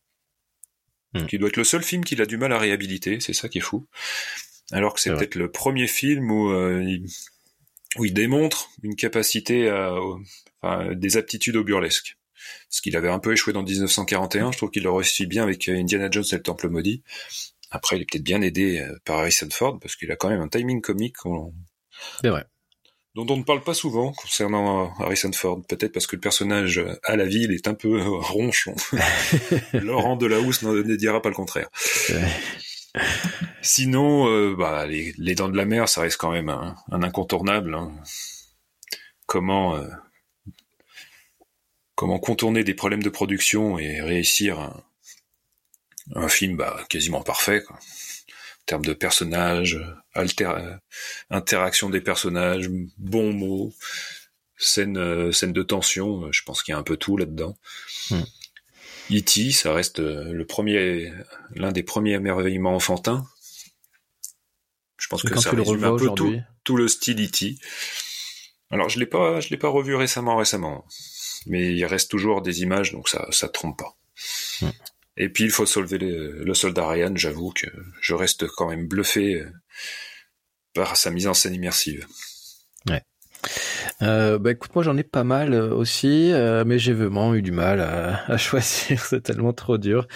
Hmm. qui doit être le seul film qu'il a du mal à réhabiliter, c'est ça qui est fou. Alors que c'est peut-être le premier film où, euh, il, où il démontre une capacité à, des aptitudes au burlesque. Parce qu'il avait un peu échoué dans 1941, je trouve qu'il le réussit bien avec euh, Indiana Jones et le Temple maudit. Après, il est peut-être bien aidé euh, par Harrison Ford, parce qu'il a quand même un timing comique C'est vrai. Dont on ne parle pas souvent concernant euh, Harrison Ford. Peut-être parce que le personnage euh, à la ville est un peu euh, ronchon. Laurent Delahousse ne dira pas le contraire. Sinon, euh, bah, les, les Dents de la Mer, ça reste quand même un, un incontournable. hein. Comment euh, comment contourner des problèmes de production et réussir un, un film bah, quasiment parfait quoi. Termes de personnages, alter, euh, interaction des personnages, bons mots, scène euh, scène de tension. euh, Je pense qu'il y a un peu tout là-dedans. Hmm. E.T., ça reste euh, le premier, l'un des premiers émerveillements enfantins. Je pense que ça résume un peu tout, tout le style E.T. Alors je l'ai pas, je l'ai pas revu récemment, récemment, mais il reste toujours des images, donc ça, ça trompe pas. Hmm. Et puis il faut soulever le soldat Ryan. J'avoue que je reste quand même bluffé par sa mise en scène immersive. Ouais. Euh, bah écoute, moi j'en ai pas mal euh, aussi, euh, mais j'ai vraiment eu du mal à, à choisir, c'est tellement trop dur.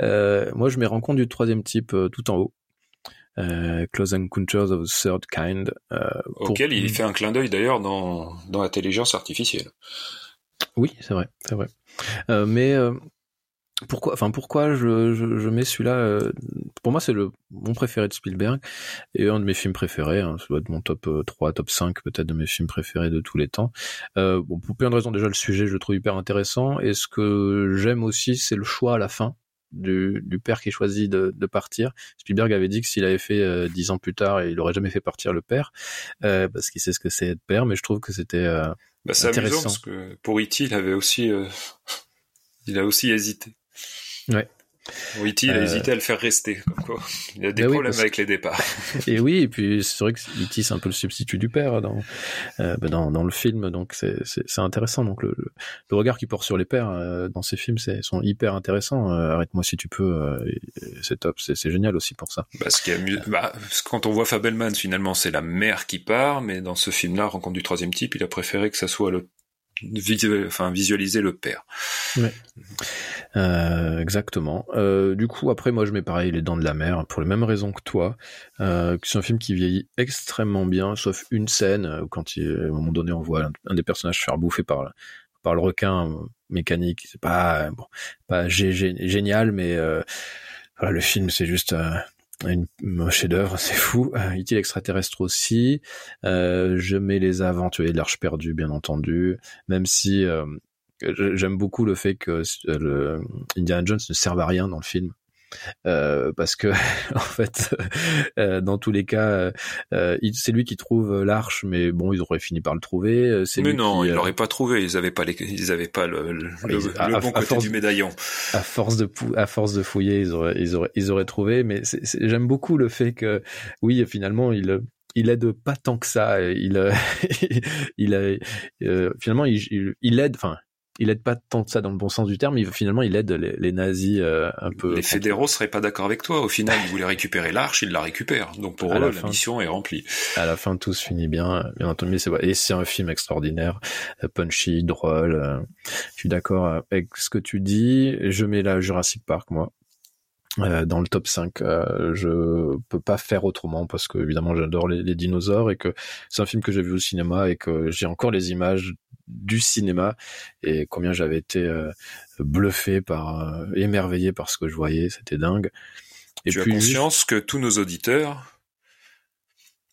Euh, moi je mets rencontre du troisième type euh, tout en haut. Close Encounters of the Third Kind. Auquel il fait un clin d'œil d'ailleurs dans, dans l'intelligence artificielle. Oui, c'est vrai, c'est vrai. mais pourquoi enfin pourquoi je, je, je mets celui-là euh, pour moi c'est le mon préféré de Spielberg et un de mes films préférés hein, ça doit être mon top 3 euh, top 5 peut-être de mes films préférés de tous les temps euh, bon pour plein de raisons déjà le sujet je le trouve hyper intéressant et ce que j'aime aussi c'est le choix à la fin du, du père qui choisit de, de, partir. Spielberg avait dit que s'il avait fait euh, dix ans plus tard, il aurait jamais fait partir le père euh, parce qu'il sait ce que c'est être père. Mais je trouve que c'était euh, bah, c'est amusant parce que pour E.T. il avait aussi il a aussi hésité. Ouais. Oui, il a euh, hésité à le faire rester. Quoi. Il a des bah problèmes avec les départs. et oui, et puis c'est vrai que E.T. c'est un peu le substitut du père dans euh, bah, dans, dans, le film, donc c'est intéressant. Donc le, le, regard qu'il porte sur les pères euh, dans ces films, c'est sont hyper intéressants. Euh, arrête-moi si tu peux, c'est top, c'est génial aussi pour ça. A bah, quand on voit Fabelman, finalement c'est la mère qui part, mais dans ce film-là, Rencontre du troisième type, il a préféré que ça soit le enfin visualiser le père. Ouais. Euh, exactement. Euh, du coup, après, moi, je mets pareil Les Dents de la Mer pour les mêmes raisons que toi. Euh, c'est un film qui vieillit extrêmement bien, sauf une scène où quand il, à un moment donné, on voit un, des personnages se faire bouffer par par le requin mécanique. C'est pas bon, pas génial, mais euh, voilà, le film, c'est juste un chef-d'œuvre, c'est fou. Euh, E.T. l'extraterrestre aussi? Euh, je mets les aventuriers de l'Arche perdue, bien entendu. Même si euh, j'aime beaucoup le fait que euh, le Indiana Jones ne serve à rien dans le film. Euh, parce que en fait, euh, dans tous les cas, euh, c'est lui qui trouve l'arche, mais bon, ils auraient fini par le trouver. Mais non, qui, ils l'auraient pas trouvé. Ils avaient pas les, ils avaient pas le, le, à, le bon côté force, du médaillon. À force de à force de fouiller, ils auraient, ils auraient, ils auraient trouvé. Mais j'aime beaucoup le fait que, oui, finalement, il il aide pas tant que ça. Il, il, a, euh, finalement, il, il aide. Enfin, il aide pas tant de ça dans le bon sens du terme, mais finalement il aide les, les nazis euh, un peu. Les fédéraux seraient pas d'accord avec toi. Au final, ils voulaient récupérer l'arche, ils la récupèrent. Donc pour eux, la, fin, mission est remplie. À la fin, tout se finit bien. Bien entendu, c'est et c'est un film extraordinaire, euh, punchy, drôle. Euh, je suis d'accord avec ce que tu dis. Je mets la Jurassic Park, moi. Euh, dans le top 5. Euh, je peux pas faire autrement parce que évidemment j'adore les, les, dinosaures et que c'est un film que j'ai vu au cinéma et que j'ai encore les images du cinéma et combien j'avais été euh, bluffé par euh, émerveillé par ce que je voyais, c'était dingue. Et tu puis, as conscience que tous nos auditeurs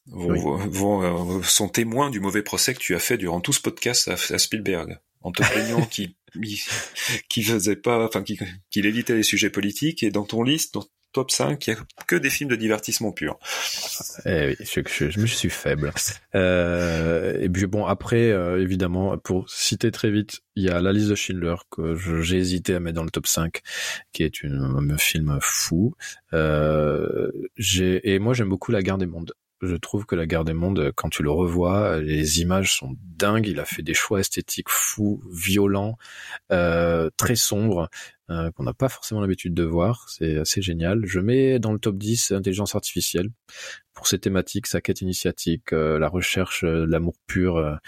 vont, oui. vont, euh, sont témoins du mauvais procès que tu as fait durant tout ce podcast à, à Spielberg en te plaignant qu'il qui faisait pas, enfin qu'il qu évitait les sujets politiques et dans ton liste, dans top 5, il y a que des films de divertissement pur. Eh oui, je, je, suis faible. Euh, et puis bon, après, euh, évidemment, pour citer très vite, il y a La liste de Schindler que j'ai hésité à mettre dans le top 5, qui est un film fou. Euh, et moi, j'aime beaucoup La guerre des mondes je trouve que la guerre des mondes, quand tu le revois, les images sont dingues. Il a fait des choix esthétiques fous, violents, euh, très sombres, euh, qu'on n'a pas forcément l'habitude de voir. C'est assez génial. Je mets dans le top 10 intelligence artificielle pour ses thématiques, sa quête initiatique, euh, la recherche l'amour pur.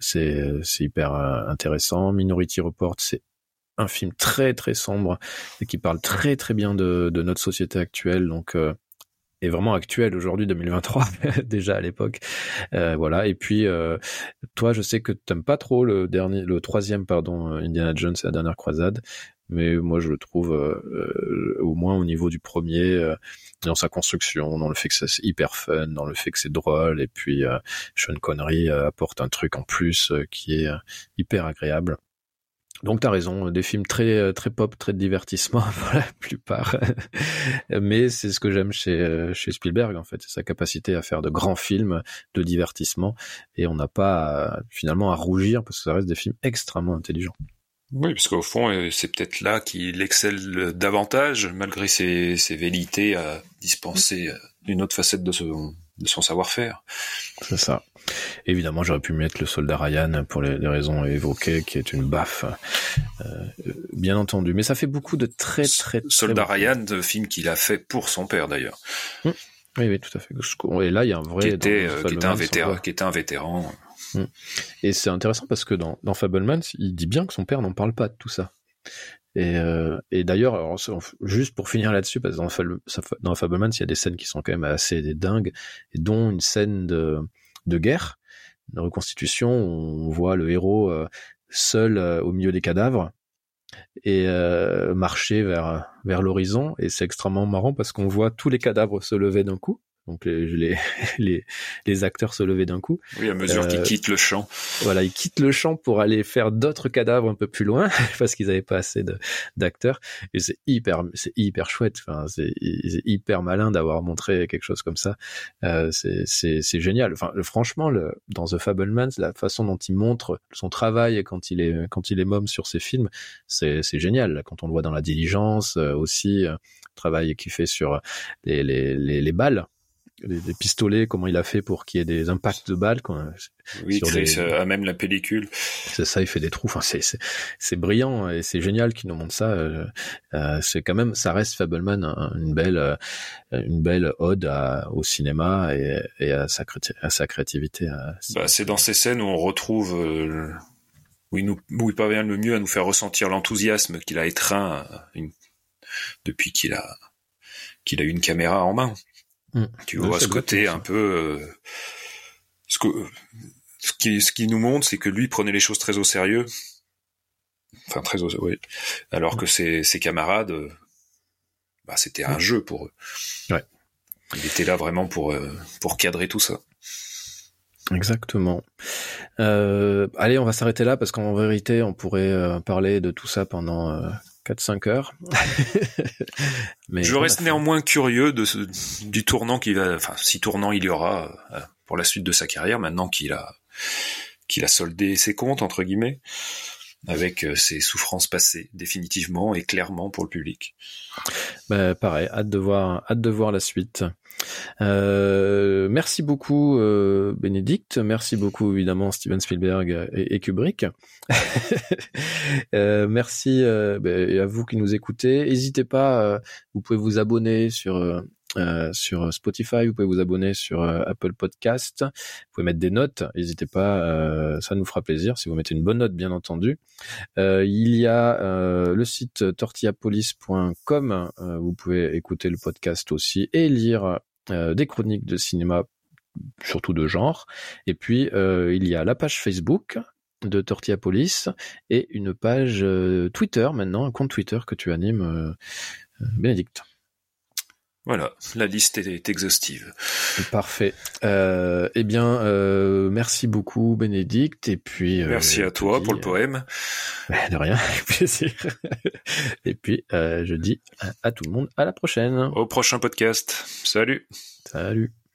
C'est hyper intéressant. Minority Report, c'est un film très très sombre et qui parle très très bien de, de notre société actuelle. Donc est vraiment actuel aujourd'hui 2023 déjà à l'époque. Euh, voilà. Et puis euh, toi je sais que t'aimes pas trop le dernier le troisième pardon euh, Indiana Jones la dernière croisade mais moi je le trouve euh, au moins au niveau du premier euh, dans sa construction dans le fait que c'est hyper fun dans le fait que c'est drôle et puis euh, Sean Connery apporte un truc en plus qui est hyper agréable donc t'as raison, des films très euh, pop, très de divertissement pour la plupart. Mais c'est ce que j'aime chez euh, Spielberg en fait, sa capacité à faire de grands films de divertissement et on n'a pas finalement à rougir parce que ça reste des films extrêmement intelligents. Oui, parce qu'au fond, euh, c'est peut-être là qu'il excelle davantage, malgré ses, ses velléités à dispenser une autre facette de, son, de son savoir-faire. C'est ça. Évidemment, j'aurais pu mettre le soldat Ryan pour les, les raisons évoquées, qui est une baffe, euh, bien entendu. Mais ça fait beaucoup de très très, très Soldat Ryan, de film qu'il a fait pour son père d'ailleurs, films. Oui, oui, tout à fait. Et là, il y a un vrai. qui était, euh, qui était un vétéran, qui était un vétéran. Et c'est intéressant parce que dans, dans Fablemans, il dit bien que son père n'en parle pas de tout ça. Et, euh, et d'ailleurs, juste pour finir là-dessus, parce que dans, Fable- dans Fablemans, il y a des scènes qui sont quand même assez dingues, et dont une scène de, guerre, de reconstitution, où on voit le héros euh, seul euh, au milieu des cadavres et euh, marcher vers vers l'horizon. Et c'est extrêmement marrant parce qu'on voit tous les cadavres se lever d'un coup. Donc les, les, les, les acteurs se lever d'un coup. Oui, à mesure qu'il Euh, quitte le champ. Voilà, ils quittent le champ pour aller faire d'autres cadavres un peu plus loin parce qu'ils n'avaient pas assez d'acteurs. Et c'est hyper, c'est hyper chouette. Enfin, c'est hyper malin d'avoir montré quelque chose comme ça. Euh, c'est génial. Enfin, franchement, le, dans The Fablemans, la façon dont il montre son travail quand il est quand il est môme sur ses films, c'est génial. Quand on le voit dans La Diligence euh, aussi, euh, le travail qu'il fait sur les les les, les balles. Les, les pistolets, comment il a fait pour qu'il y ait des impacts de balles, quoi. Oui, sur des- à même la pellicule. C'est ça, il fait des trous. Enfin, c'est c'est c'est brillant et c'est génial qu'il nous montre ça. Euh, euh, c'est quand même, ça reste Fableman un- une belle euh, une belle ode à- au cinéma et, et à sa à sa créativité. à- Bah, c'est dans ces scènes où on retrouve euh, où il nous où il parvient le mieux à nous faire ressentir l'enthousiasme qu'il a étreint euh, une- depuis qu'il a qu'il a eu une caméra en main. Mm. Tu Ouais, vois c'est ce côté un peu euh, ce que ce qui ce qui nous montre c'est que lui prenait les choses très au sérieux. Enfin très au oui. Alors que ses ses camarades euh, bah, c'était un jeu pour eux. Ouais. Il était là vraiment pour euh, pour cadrer tout ça. Exactement. Euh, allez, on va s'arrêter là parce qu'en vérité, on pourrait euh, parler de tout ça pendant euh, 4-5 heures. Mais Je a reste néanmoins curieux de ce, du tournant qu'il va, enfin, si tournant il y aura euh, pour la suite de sa carrière, maintenant qu'il a, qu'il a soldé ses comptes, entre guillemets, avec euh, ses souffrances passées, définitivement et clairement pour le public. Bah, pareil, hâte de voir, hâte de voir la suite. Euh, merci beaucoup euh, Bénédicte, merci beaucoup évidemment Steven Spielberg et, et Kubrick. Euh, merci euh, et à vous qui nous écoutez. N'hésitez pas, euh, vous pouvez vous abonner sur euh, sur Spotify, vous pouvez vous abonner sur Apple Podcast, vous pouvez mettre des notes. N'hésitez pas, euh, ça nous fera plaisir si vous mettez une bonne note bien entendu. Euh, il y a euh, le site tortillapolis.com. Euh, vous pouvez écouter le podcast aussi et lire des chroniques de cinéma, surtout de genre. Et puis, euh, il y a la page Facebook de Tortillapolis et une page euh, Twitter maintenant, un compte Twitter que tu animes, euh, euh, Bénédicte. Voilà, la liste est, est exhaustive. Parfait. Euh, eh bien, euh, merci beaucoup Bénédicte et puis euh, Merci à toi dis, pour le poème. De rien, avec plaisir. Et puis, je dis à, à tout le monde à la prochaine. Au prochain podcast. Salut. Salut.